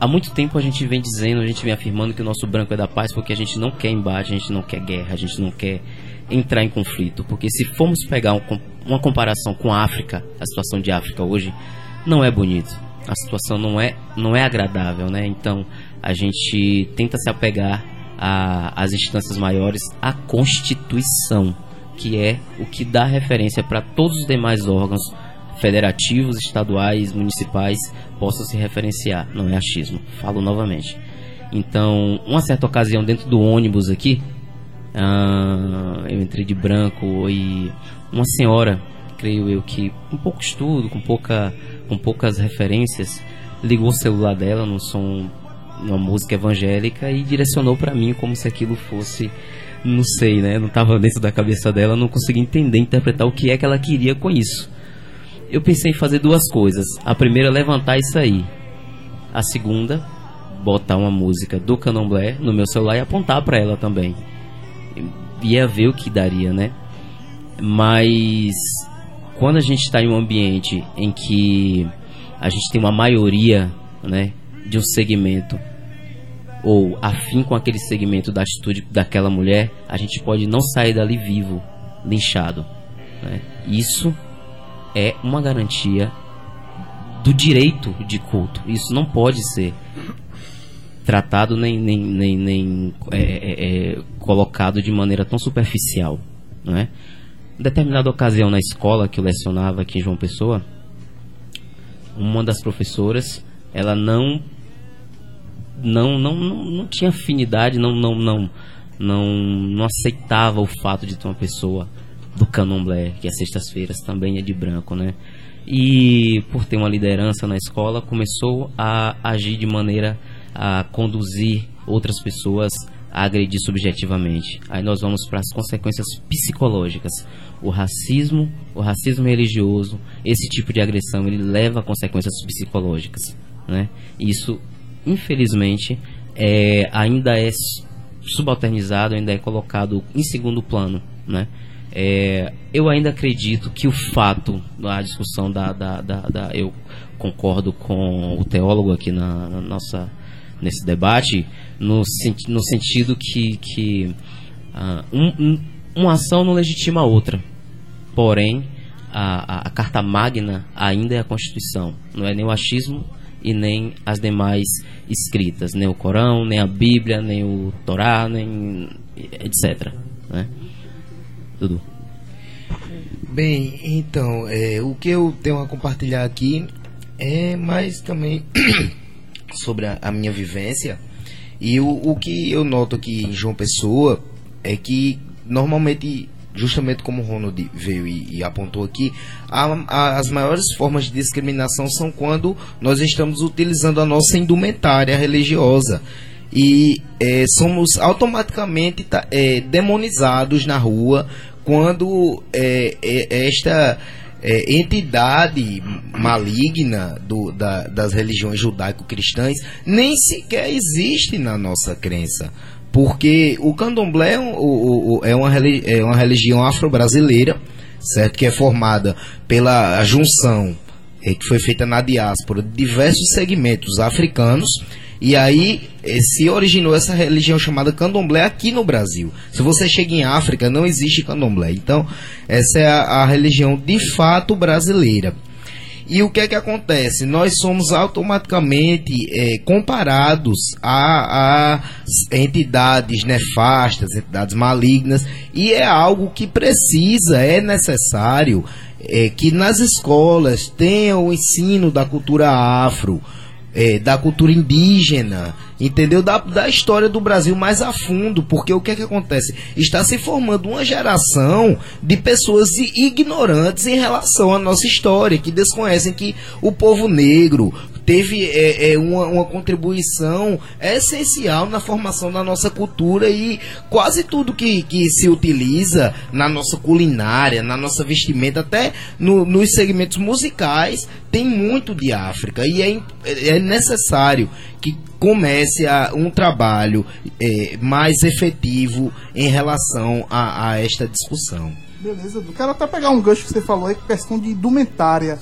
há muito tempo a gente vem dizendo, a gente vem afirmando que o nosso branco é da paz porque a gente não quer embate, a gente não quer guerra, a gente não quer entrar em conflito. Porque se formos pegar um uma comparação com a África, a situação de África hoje, não é bonito. A situação não é, não é agradável, né? Então a gente tenta se apegar às instâncias maiores, à Constituição, que é o que dá referência para todos os demais órgãos federativos, estaduais, municipais possam se referenciar. Não é achismo, falo novamente. Então, uma certa ocasião dentro do ônibus aqui, ah, eu entrei de branco e uma senhora, creio eu que com pouco estudo, com pouca, com poucas referências, ligou o celular dela no som, uma música evangélica e direcionou para mim como se aquilo fosse, não sei, né? Não estava dentro da cabeça dela, não consegui entender, interpretar o que é que ela queria com isso. Eu pensei em fazer duas coisas. A primeira, levantar isso aí. A segunda, botar uma música do Candomblé no meu celular e apontar para ela também. Ia ver o que daria, né? Mas quando a gente está em um ambiente em que a gente tem uma maioria, né, de um segmento ou afim com aquele segmento da atitude daquela mulher, a gente pode não sair dali vivo, linchado. Né? Isso é uma garantia do direito de culto. Isso não pode ser tratado nem, nem, nem, nem é, é, é, colocado de maneira tão superficial. Não é? Em determinada ocasião na escola que eu lecionava aqui em João Pessoa, uma das professoras, ela não não não, não, não tinha afinidade, não, não, não, não, não aceitava o fato de ter uma pessoa do candomblé, que às sextas-feiras também é de branco, né? E por ter uma liderança na escola, começou a agir de maneira a conduzir outras pessoas a agredir subjetivamente. Aí nós vamos para as consequências psicológicas. O racismo, o racismo religioso, esse tipo de agressão, ele leva a consequências psicológicas, né? Isso, infelizmente, é, ainda é subalternizado, ainda é colocado em segundo plano, né? É, eu ainda acredito que o fato da discussão da, da, da, da- eu concordo com o teólogo aqui na, na nossa nesse debate no, no sentido que, que ah, um- um- uma ação não legitima a outra. Porém a, a, a carta magna ainda é a Constituição. Não é nem o achismo e nem as demais escritas. Nem o Corão nem a Bíblia nem o Torá nem etc né? Dudu Bem, então, é, o que eu tenho a compartilhar aqui é mais também sobre a, a minha vivência. E o, o que eu noto aqui em João Pessoa é que normalmente, justamente como o Ronald veio e, e apontou aqui, a- a- as maiores formas de discriminação são quando nós estamos utilizando a nossa indumentária religiosa e é, somos automaticamente ta- é, demonizados na rua quando é, é, esta é, entidade maligna do- da- das religiões judaico-cristãs nem sequer existe na nossa crença. Porque o candomblé é, é uma, é uma religião afro-brasileira, certo? Que é formada pela junção eh, que foi feita na diáspora de diversos segmentos africanos. E aí eh, se originou essa religião chamada candomblé aqui no Brasil. Se você chega em África, não existe candomblé. Então, essa é a, a religião de fato brasileira. E o que é que acontece? Nós somos automaticamente eh, comparados a, a entidades nefastas, entidades malignas, e é algo que precisa, é necessário eh, que nas escolas tenha o ensino da cultura afro, eh, da cultura indígena, entendeu? Da, da história do Brasil mais a fundo, porque o que é que acontece? Está se formando uma geração de pessoas ignorantes em relação à nossa história, que desconhecem que o povo negro teve é, é, uma, uma contribuição essencial na formação da nossa cultura e quase tudo que, que se utiliza na nossa culinária, na nossa vestimenta, até no- nos segmentos musicais, tem muito de África e é, im- é necessário que comece a, um trabalho é, mais efetivo em relação a, a esta discussão. Beleza, eu quero até pegar um gancho que você falou aí, questão de indumentária.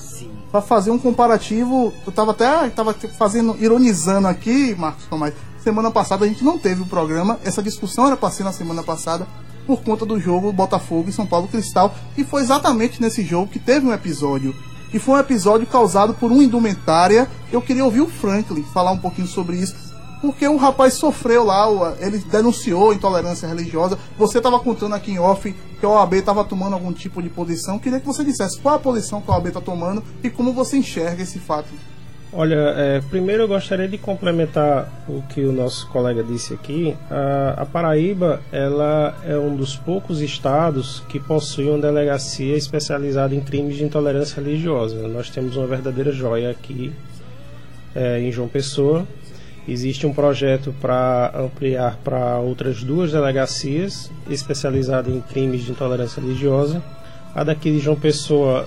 para fazer um comparativo. Eu tava até tava fazendo, ironizando aqui, Marcos Tomás. Semana passada a gente não teve o programa, essa discussão era para ser na semana passada por conta do jogo Botafogo e São Paulo Cristal, e foi exatamente nesse jogo que teve um episódio. E foi um episódio causado por uma indumentária. Eu queria ouvir o Franklin falar um pouquinho sobre isso. Porque o rapaz sofreu lá, ele denunciou intolerância religiosa. Você estava contando aqui em off que a OAB estava tomando algum tipo de posição. Queria que você dissesse qual a posição que a OAB está tomando e como você enxerga esse fato. Olha, é, primeiro eu gostaria de complementar o que o nosso colega disse aqui. A, a Paraíba ela é um dos poucos estados que possui uma delegacia especializada em crimes de intolerância religiosa. Nós temos uma verdadeira joia aqui é, em João Pessoa. Existe um projeto para ampliar para outras duas delegacias especializadas em crimes de intolerância religiosa. A daqui de João Pessoa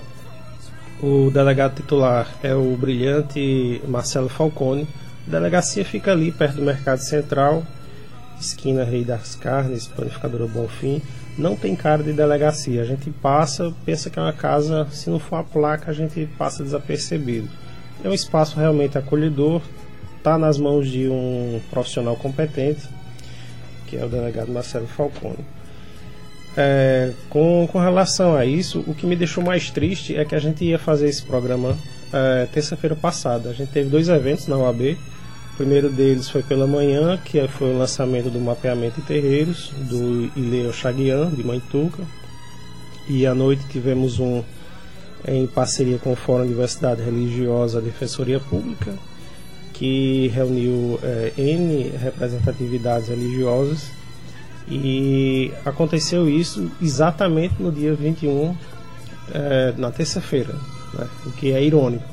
o delegado titular é o brilhante Marcelo Falcone. A delegacia fica ali perto do Mercado Central, esquina Rei das Carnes, panificadora Bonfim. Não tem cara de delegacia. A gente passa, pensa que é uma casa, se não for a placa, a gente passa desapercebido. É um espaço realmente acolhedor, está nas mãos de um profissional competente, que é o delegado Marcelo Falcone. É, com, com relação a isso, o que me deixou mais triste é que a gente ia fazer esse programa é, terça-feira passada. A gente teve dois eventos na UAB. O primeiro deles foi pela manhã, que foi o lançamento do mapeamento de terreiros, do Ileo Chaguian, de Mantuca. E à noite tivemos um em parceria com o Fórum Diversidade Religiosa Defensoria Pública, que reuniu é, N representatividades religiosas e aconteceu isso exatamente no dia 21, eh, na terça-feira, né? o que é irônico.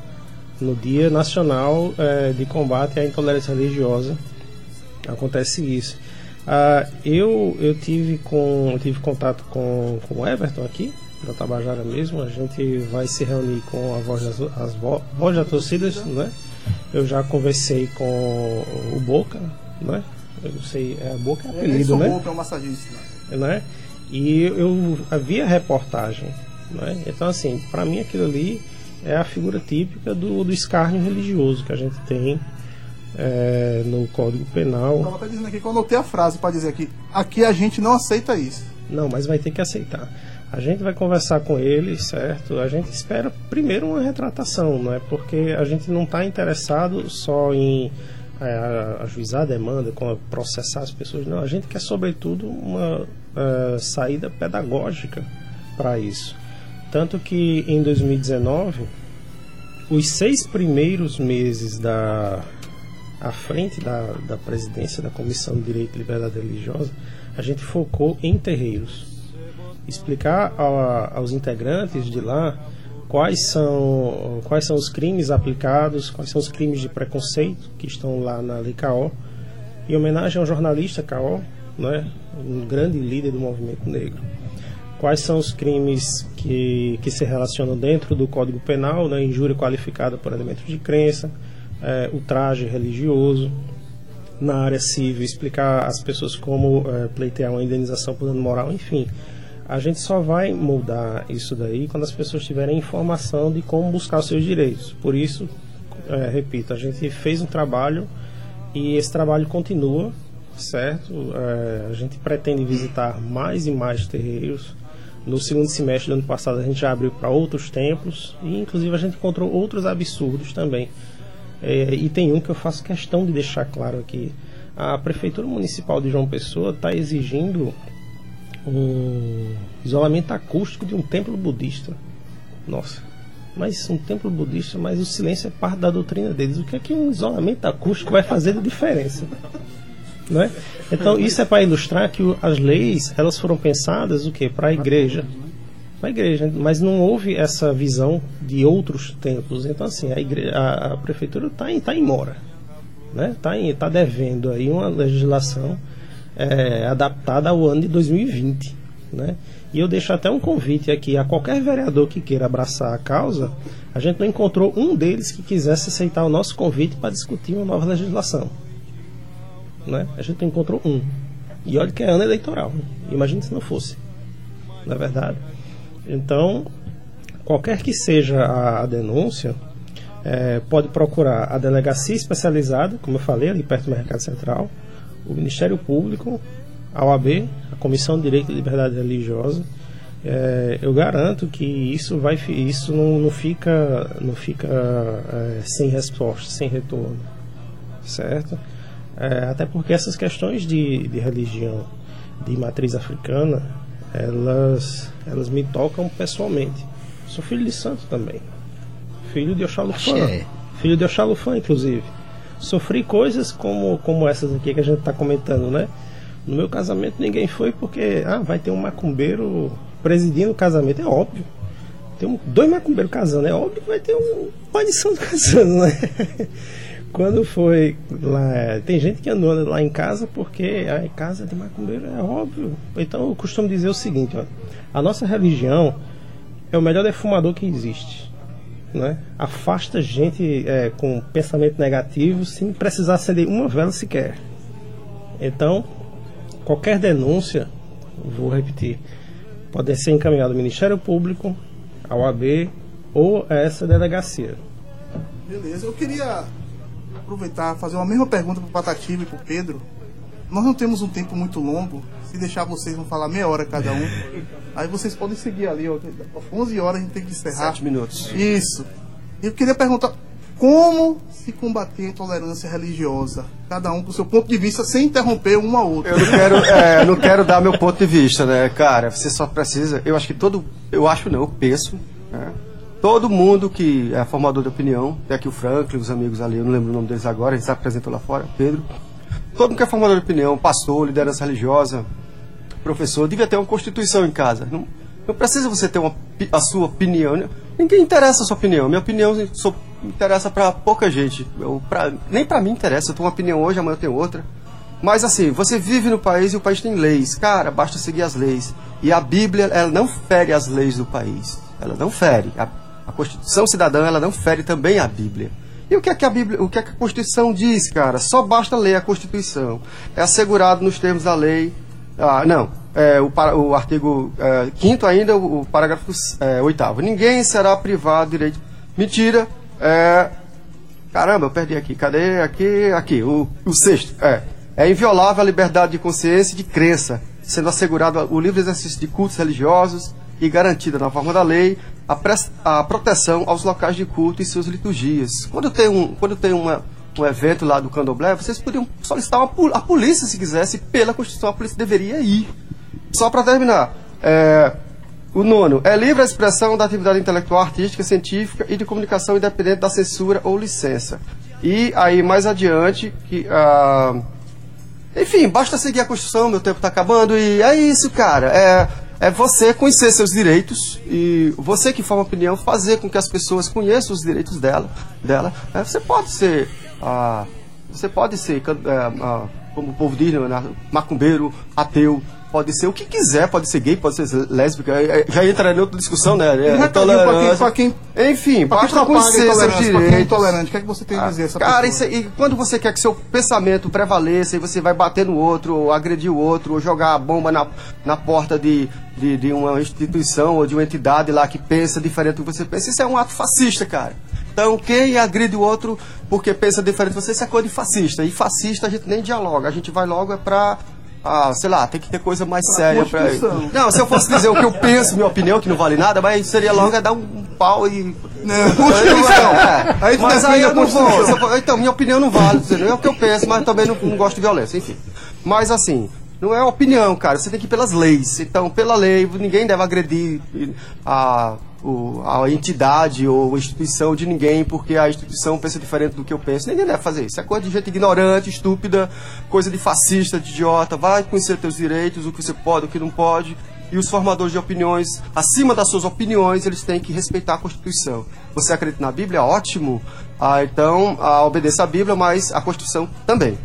No Dia Nacional eh, de Combate à Intolerância Religiosa acontece isso. Ah, eu, eu, tive com, eu tive contato com, com o Everton aqui, da Tabajara mesmo. A gente vai se reunir com a voz das, as vo, voz das torcidas, né? Eu já conversei com o Boca, né? Eu não sei, é a Boca é apelido, né? Boca é um massagista. né? E eu havia reportagem, né? Então assim, para mim aquilo ali é a figura típica do, do escárnio religioso que a gente tem é, no Código Penal. Estava até dizendo aqui que eu anotei a frase para dizer aqui. Aqui a gente não aceita isso. Não, mas vai ter que aceitar. A gente vai conversar com ele, certo? A gente espera primeiro uma retratação, não é? Porque a gente não está interessado só em é, ajuizar a demanda, com processar as pessoas. Não, a gente quer sobretudo uma é, saída pedagógica para isso. Tanto que em 2019, os seis primeiros meses da à frente da, da presidência da Comissão de Direito e Liberdade Religiosa, a gente focou em terreiros. Explicar a, aos integrantes de lá quais são, quais são os crimes aplicados, quais são os crimes de preconceito que estão lá na Lei CAO. Em homenagem ao jornalista CAO, né, um grande líder do movimento negro. Quais são os crimes que, que se relacionam dentro do Código Penal, né, injúria qualificada por elementos de crença, é, ultraje religioso. Na área civil, explicar às pessoas como é, pleitear uma indenização por dano moral, enfim. A gente só vai mudar isso daí quando as pessoas tiverem informação de como buscar os seus direitos. Por isso, é, repito, a gente fez um trabalho e esse trabalho continua, certo? É, a gente pretende visitar mais e mais terreiros. No segundo semestre do ano passado, a gente já abriu para outros templos e, inclusive, a gente encontrou outros absurdos também. É, e tem um que eu faço questão de deixar claro aqui. A Prefeitura Municipal de João Pessoa está exigindo um isolamento acústico de um templo budista. Nossa, mas um templo budista, mas o silêncio é parte da doutrina deles. O que é que um isolamento acústico vai fazer de diferença? Não é? Então isso é para ilustrar que as leis elas foram pensadas o que para a igreja, para a igreja, mas não houve essa visão de outros templos. Então assim a, igre- a, a prefeitura está em, tá em mora, né? Está tá devendo aí uma legislação é, adaptada ao ano de 2020, né? E eu deixo até um convite aqui a qualquer vereador que queira abraçar a causa. A gente não encontrou um deles que quisesse aceitar o nosso convite para discutir uma nova legislação. Né? A gente não encontrou um. E olha que é ano eleitoral. Imagina se não fosse. Não é verdade? Então, qualquer que seja a, a denúncia, é, pode procurar a delegacia especializada, como eu falei, ali perto do Mercado Central, o Ministério Público, a OAB, a Comissão de Direito e Liberdade Religiosa. É, eu garanto que isso vai isso não, não fica não fica é, sem resposta, sem retorno, certo? É, até porque essas questões de, de religião de matriz africana, elas elas me tocam pessoalmente. Sou filho de santo também, filho de Oxalufã, filho de Oxalufã, inclusive. Sofri coisas como, como essas aqui que a gente está comentando, né? No meu casamento ninguém foi porque ah, vai ter um macumbeiro presidindo o casamento, é óbvio. Tem um, dois macumbeiros casando, é óbvio que vai ter um pai de santo casando, né? Quando foi lá, tem gente que andou lá em casa porque a casa de macumbeiro é óbvio. Então eu costumo dizer o seguinte, ó, a nossa religião é o melhor defumador que existe. Né? Afasta gente é, com pensamento negativo sem precisar acender uma vela sequer. Então, qualquer denúncia, vou repetir, pode ser encaminhada ao Ministério Público, ao AB ou a essa delegacia. Beleza, eu queria aproveitar fazer uma mesma pergunta pro Patativa e pro Pedro. Nós não temos um tempo muito longo. Se deixar vocês vão falar meia hora cada um. Aí vocês podem seguir ali, ó. 11 horas a gente tem que encerrar. Sete minutos. Isso. Eu queria perguntar como se combater a intolerância religiosa? Cada um com o seu ponto de vista, sem interromper um ao outro. Eu não quero, é, não quero dar meu ponto de vista, né, cara? Você só precisa. Eu acho que todo. Eu acho não, eu penso. Né? Todo mundo que é formador de opinião, tem aqui o Franklin, os amigos ali, eu não lembro o nome deles agora, a gente se apresentou lá fora, Pedro. Todo mundo que é formador de opinião, pastor, liderança religiosa, professor, devia ter uma constituição em casa. Não, não precisa você ter uma, a sua opinião. Ninguém interessa a sua opinião. Minha opinião só interessa pra pouca gente. Eu, pra- nem pra mim interessa. Eu tenho uma opinião hoje, amanhã eu tenho outra. Mas assim, você vive no país e o país tem leis. Cara, basta seguir as leis. E a Bíblia, ela não fere as leis do país. Ela não fere. A, a Constituição Cidadã, ela não fere também a Bíblia. E o que é que a Bíblia, o que é que a Constituição diz, cara? Só basta ler a Constituição. É assegurado nos termos da lei. Ah, não. É, o, o artigo 5 ainda, o, o parágrafo 8 Ninguém será privado de direito. Mentira. É, Caramba, eu perdi aqui. Cadê? Aqui, aqui. O, o sexto. É. É inviolável a liberdade de consciência e de crença, sendo assegurado o livre exercício de cultos religiosos e garantida na forma da lei a, a proteção aos locais de culto e suas liturgias. Quando tem um, quando tem uma, um evento lá do Candomblé, vocês podiam solicitar uma, a polícia se quisesse, pela Constituição a polícia deveria ir. Só para terminar, é, o nono é livre a expressão da atividade intelectual, artística, científica e de comunicação independente da censura ou licença. E aí mais adiante que ah, enfim, basta seguir a Constituição, meu tempo está acabando e é isso, cara. É, é você conhecer seus direitos e você que forma opinião fazer com que as pessoas conheçam os direitos dela. dela. É, você pode ser, ah, você pode ser, é, ah, como o povo diz, né, macumbeiro, ateu. Pode ser o que quiser, pode ser gay, pode ser lésbica, é, é, já entra em outra discussão, né? É, um recadinho pra quem, pra quem, Enfim, pra quem basta conhecer seus intolerância, quem é direitos. intolerante, o que é que você tem a dizer? Essa Cara, isso, e quando você quer que seu pensamento prevaleça e você vai bater no outro, ou agredir o outro, ou jogar a bomba na, na porta de, de, de uma instituição ou de uma entidade lá que pensa diferente do que você pensa, isso é um ato fascista, cara. Então, quem agride o outro porque pensa diferente de você, isso é coisa de fascista. E fascista a gente nem dialoga, a gente vai logo é pra. Ah, sei lá, tem que ter coisa mais séria pra. Não, se eu fosse dizer o que eu penso, minha opinião, que não vale nada, mas seria logo é dar um pau e. Constituição. É, Aí tu mas aí eu não vou. Eu Então, minha opinião não vale, entendeu? É o que eu penso, mas também não, não gosto de violência, enfim. Mas assim, não é opinião, cara. Você tem que ir pelas leis. Então, pela lei, ninguém deve agredir a, o- a entidade ou instituição de ninguém, porque a instituição pensa diferente do que eu penso. Ninguém deve fazer isso. É coisa de gente ignorante, estúpida, coisa de fascista, de idiota. Vai conhecer teus direitos, o que você pode, o que não pode. E os formadores de opiniões, acima das suas opiniões, eles têm que respeitar a Constituição. Você acredita na Bíblia? Ótimo. Ah, então, ah, obedeça a Bíblia, mas a Constituição também.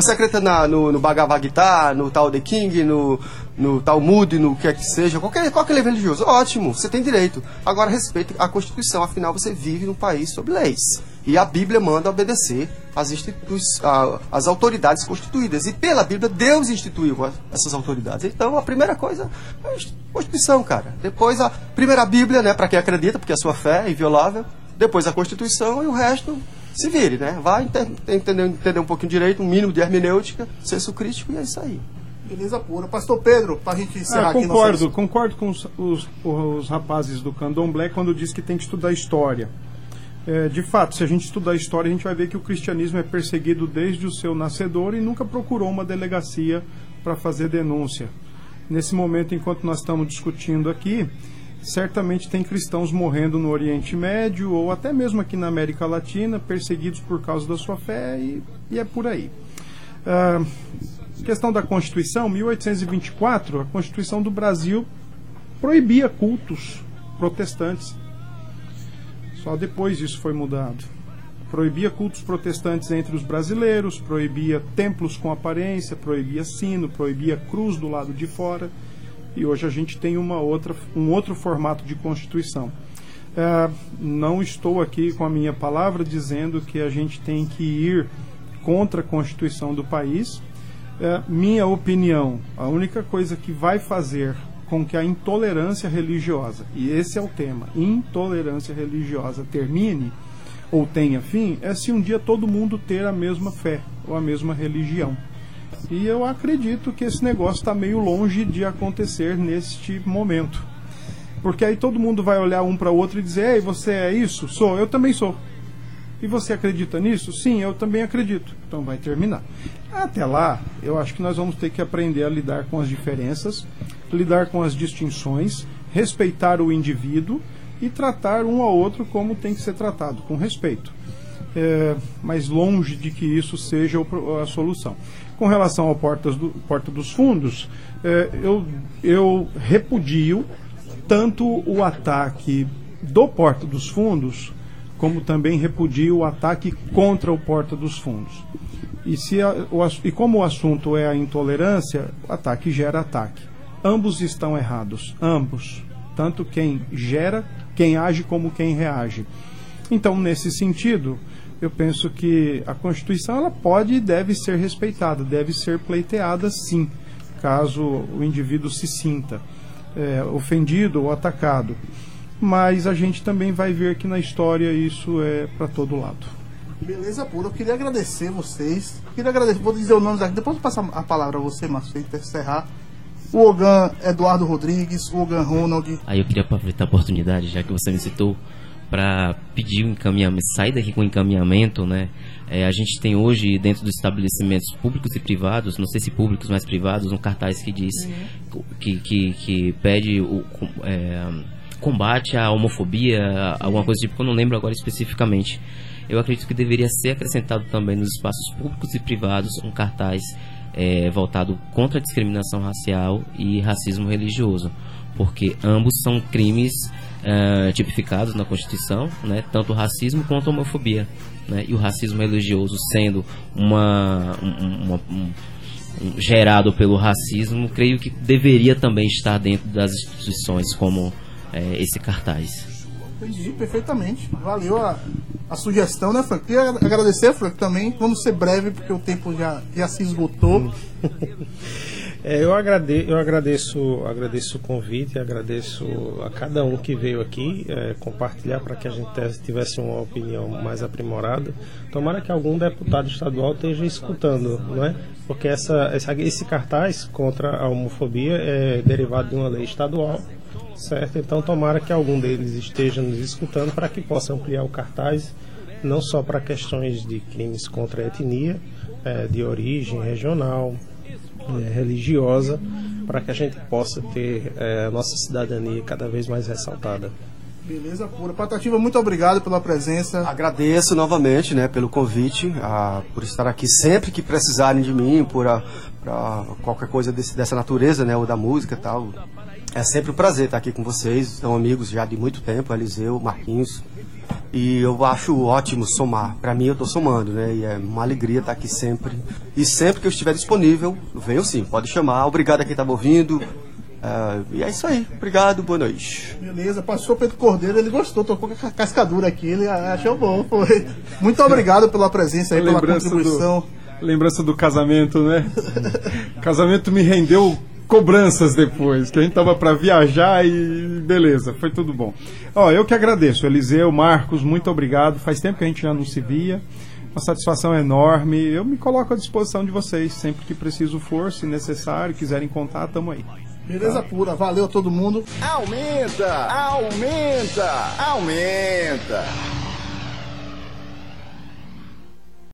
Você acredita na- no, no Bhagavad Gita, no tal The King, no, no Talmud, no que é que seja, qualquer, qualquer livro religioso, ótimo, você tem direito. Agora respeite a Constituição, afinal você vive num país sob leis. E a Bíblia manda obedecer às, autoridades constituídas. E pela Bíblia, Deus instituiu essas autoridades. Então, a primeira coisa é a Constituição, cara. Depois, a primeira Bíblia, né, para quem acredita, porque a sua fé é inviolável. Depois, a Constituição e o resto se vire, né? Vai ente- entender, entender um pouquinho direito, um mínimo de hermenêutica, senso crítico e é isso aí. Beleza pura. Pastor Pedro, pra gente encerrar Ah, aqui concordo, nossa... concordo com os, os- os rapazes do Candomblé quando diz que tem que estudar história. É, de fato, se a gente estudar história, a gente vai ver que o cristianismo é perseguido desde o seu nascedor e nunca procurou uma delegacia para fazer denúncia. Nesse momento, enquanto nós estamos discutindo aqui, certamente tem cristãos morrendo no Oriente Médio ou até mesmo aqui na América Latina, perseguidos por causa da sua fé e, e é por aí. Ah, questão da Constituição, 1824, a Constituição do Brasil proibia cultos protestantes. Só depois isso foi mudado. Proibia cultos protestantes entre os brasileiros, proibia templos com aparência, proibia sino, proibia cruz do lado de fora. E hoje a gente tem uma outra, um outro formato de Constituição. Ah, não estou aqui com a minha palavra dizendo que a gente tem que ir contra a Constituição do país. É, minha opinião, a única coisa que vai fazer com que a intolerância religiosa, e esse é o tema, intolerância religiosa termine ou tenha fim, é se um dia todo mundo ter a mesma fé ou a mesma religião. E eu acredito que esse negócio está meio longe de acontecer neste momento. Porque aí todo mundo vai olhar um para o outro e dizer: Ei, você é isso? Sou, eu também sou. E você acredita nisso? Sim, eu também acredito. Então vai terminar. Até lá, eu acho que nós vamos ter que aprender a lidar com as diferenças, lidar com as distinções, respeitar o indivíduo e tratar um ao outro como tem que ser tratado, com respeito. É, mas longe de que isso seja a solução. Com relação ao Portas do, Porta dos Fundos, é, eu, eu repudio tanto o ataque do Porta dos Fundos, como também repudio o ataque contra o Porta dos Fundos. E, se a- o e como o assunto é a intolerância, ataque gera ataque. Ambos estão errados, ambos. Tanto quem gera, quem age, como quem reage. Então, nesse sentido, eu penso que a Constituição ela pode e deve ser respeitada, deve ser pleiteada sim, caso o indivíduo se sinta é, ofendido ou atacado. Mas a gente também vai ver que na história isso é para todo lado. Beleza pura. Eu queria agradecer vocês. Queria agradecer, vou dizer o nome daqui, depois eu passo a palavra a você, Márcio, para encerrar. O Ogan Eduardo Rodrigues, o Ogan Ronald, Aí eu queria aproveitar a oportunidade, já que você me citou, para pedir um encaminhamento, sair daqui com encaminhamento, né? É, a gente tem hoje, dentro dos estabelecimentos públicos e privados, não sei se públicos, mas privados, um cartaz que diz, que, que, que pede o é, combate à homofobia, alguma coisa do tipo, que eu não lembro agora especificamente. Eu acredito que deveria ser acrescentado também nos espaços públicos e privados um cartaz é, voltado contra a discriminação racial e racismo religioso, porque ambos são crimes eh, tipificados na Constituição, né, tanto o racismo quanto a homofobia, né, e o racismo religioso sendo uma, um- uma- um- um- gerado pelo racismo, creio que deveria também estar dentro das instituições como eh, esse cartaz. entendi perfeitamente. Valeu a, a sugestão, né, Frank? Queria agradecer, Frank, também. Vamos ser breve, porque o tempo já, já se esgotou. É, eu, agrade, eu agradeço, agradeço o convite, agradeço a cada um que veio aqui é, compartilhar para que a gente te- tivesse uma opinião mais aprimorada. Tomara que algum deputado estadual esteja escutando, não é? Porque essa, essa, esse cartaz contra a homofobia é derivado de uma lei estadual, certo? Então tomara que algum deles esteja nos escutando para que possa ampliar o cartaz não só para questões de crimes contra a etnia, é, de origem regional, eh, religiosa para que a gente possa ter eh, a nossa cidadania cada vez mais ressaltada. Beleza pura. Patativa, muito obrigado pela presença. Agradeço novamente né, pelo convite, ah, por estar aqui sempre que precisarem de mim, por pra qualquer coisa desse- dessa natureza, né, ou da música e tal. É sempre um prazer estar aqui com vocês, são amigos já de muito tempo, Eliseu, Marquinhos, E eu acho ótimo somar. Pra mim, eu tô somando, né? E é uma alegria estar aqui sempre. E sempre que eu estiver disponível, venho sim, pode chamar. Obrigado a quem tava ouvindo. Ah, e é isso aí. Obrigado, boa noite. Beleza, passou Pedro Cordeiro, ele gostou, tocou com a cascadura aqui, ele achou bom, foi. Muito obrigado pela presença aí, pela lembrança contribuição. do, lembrança do casamento, né? casamento me rendeu cobranças depois, que a gente tava para viajar e beleza, foi tudo bom. Ó, eu que agradeço, Eliseu, Marcos, muito obrigado. Faz tempo que a gente já não se via. Uma satisfação enorme. Eu me coloco à disposição de vocês, sempre que preciso for, se necessário, quiserem contar, tamo aí. Beleza pura, valeu todo mundo. Aumenta, aumenta, aumenta.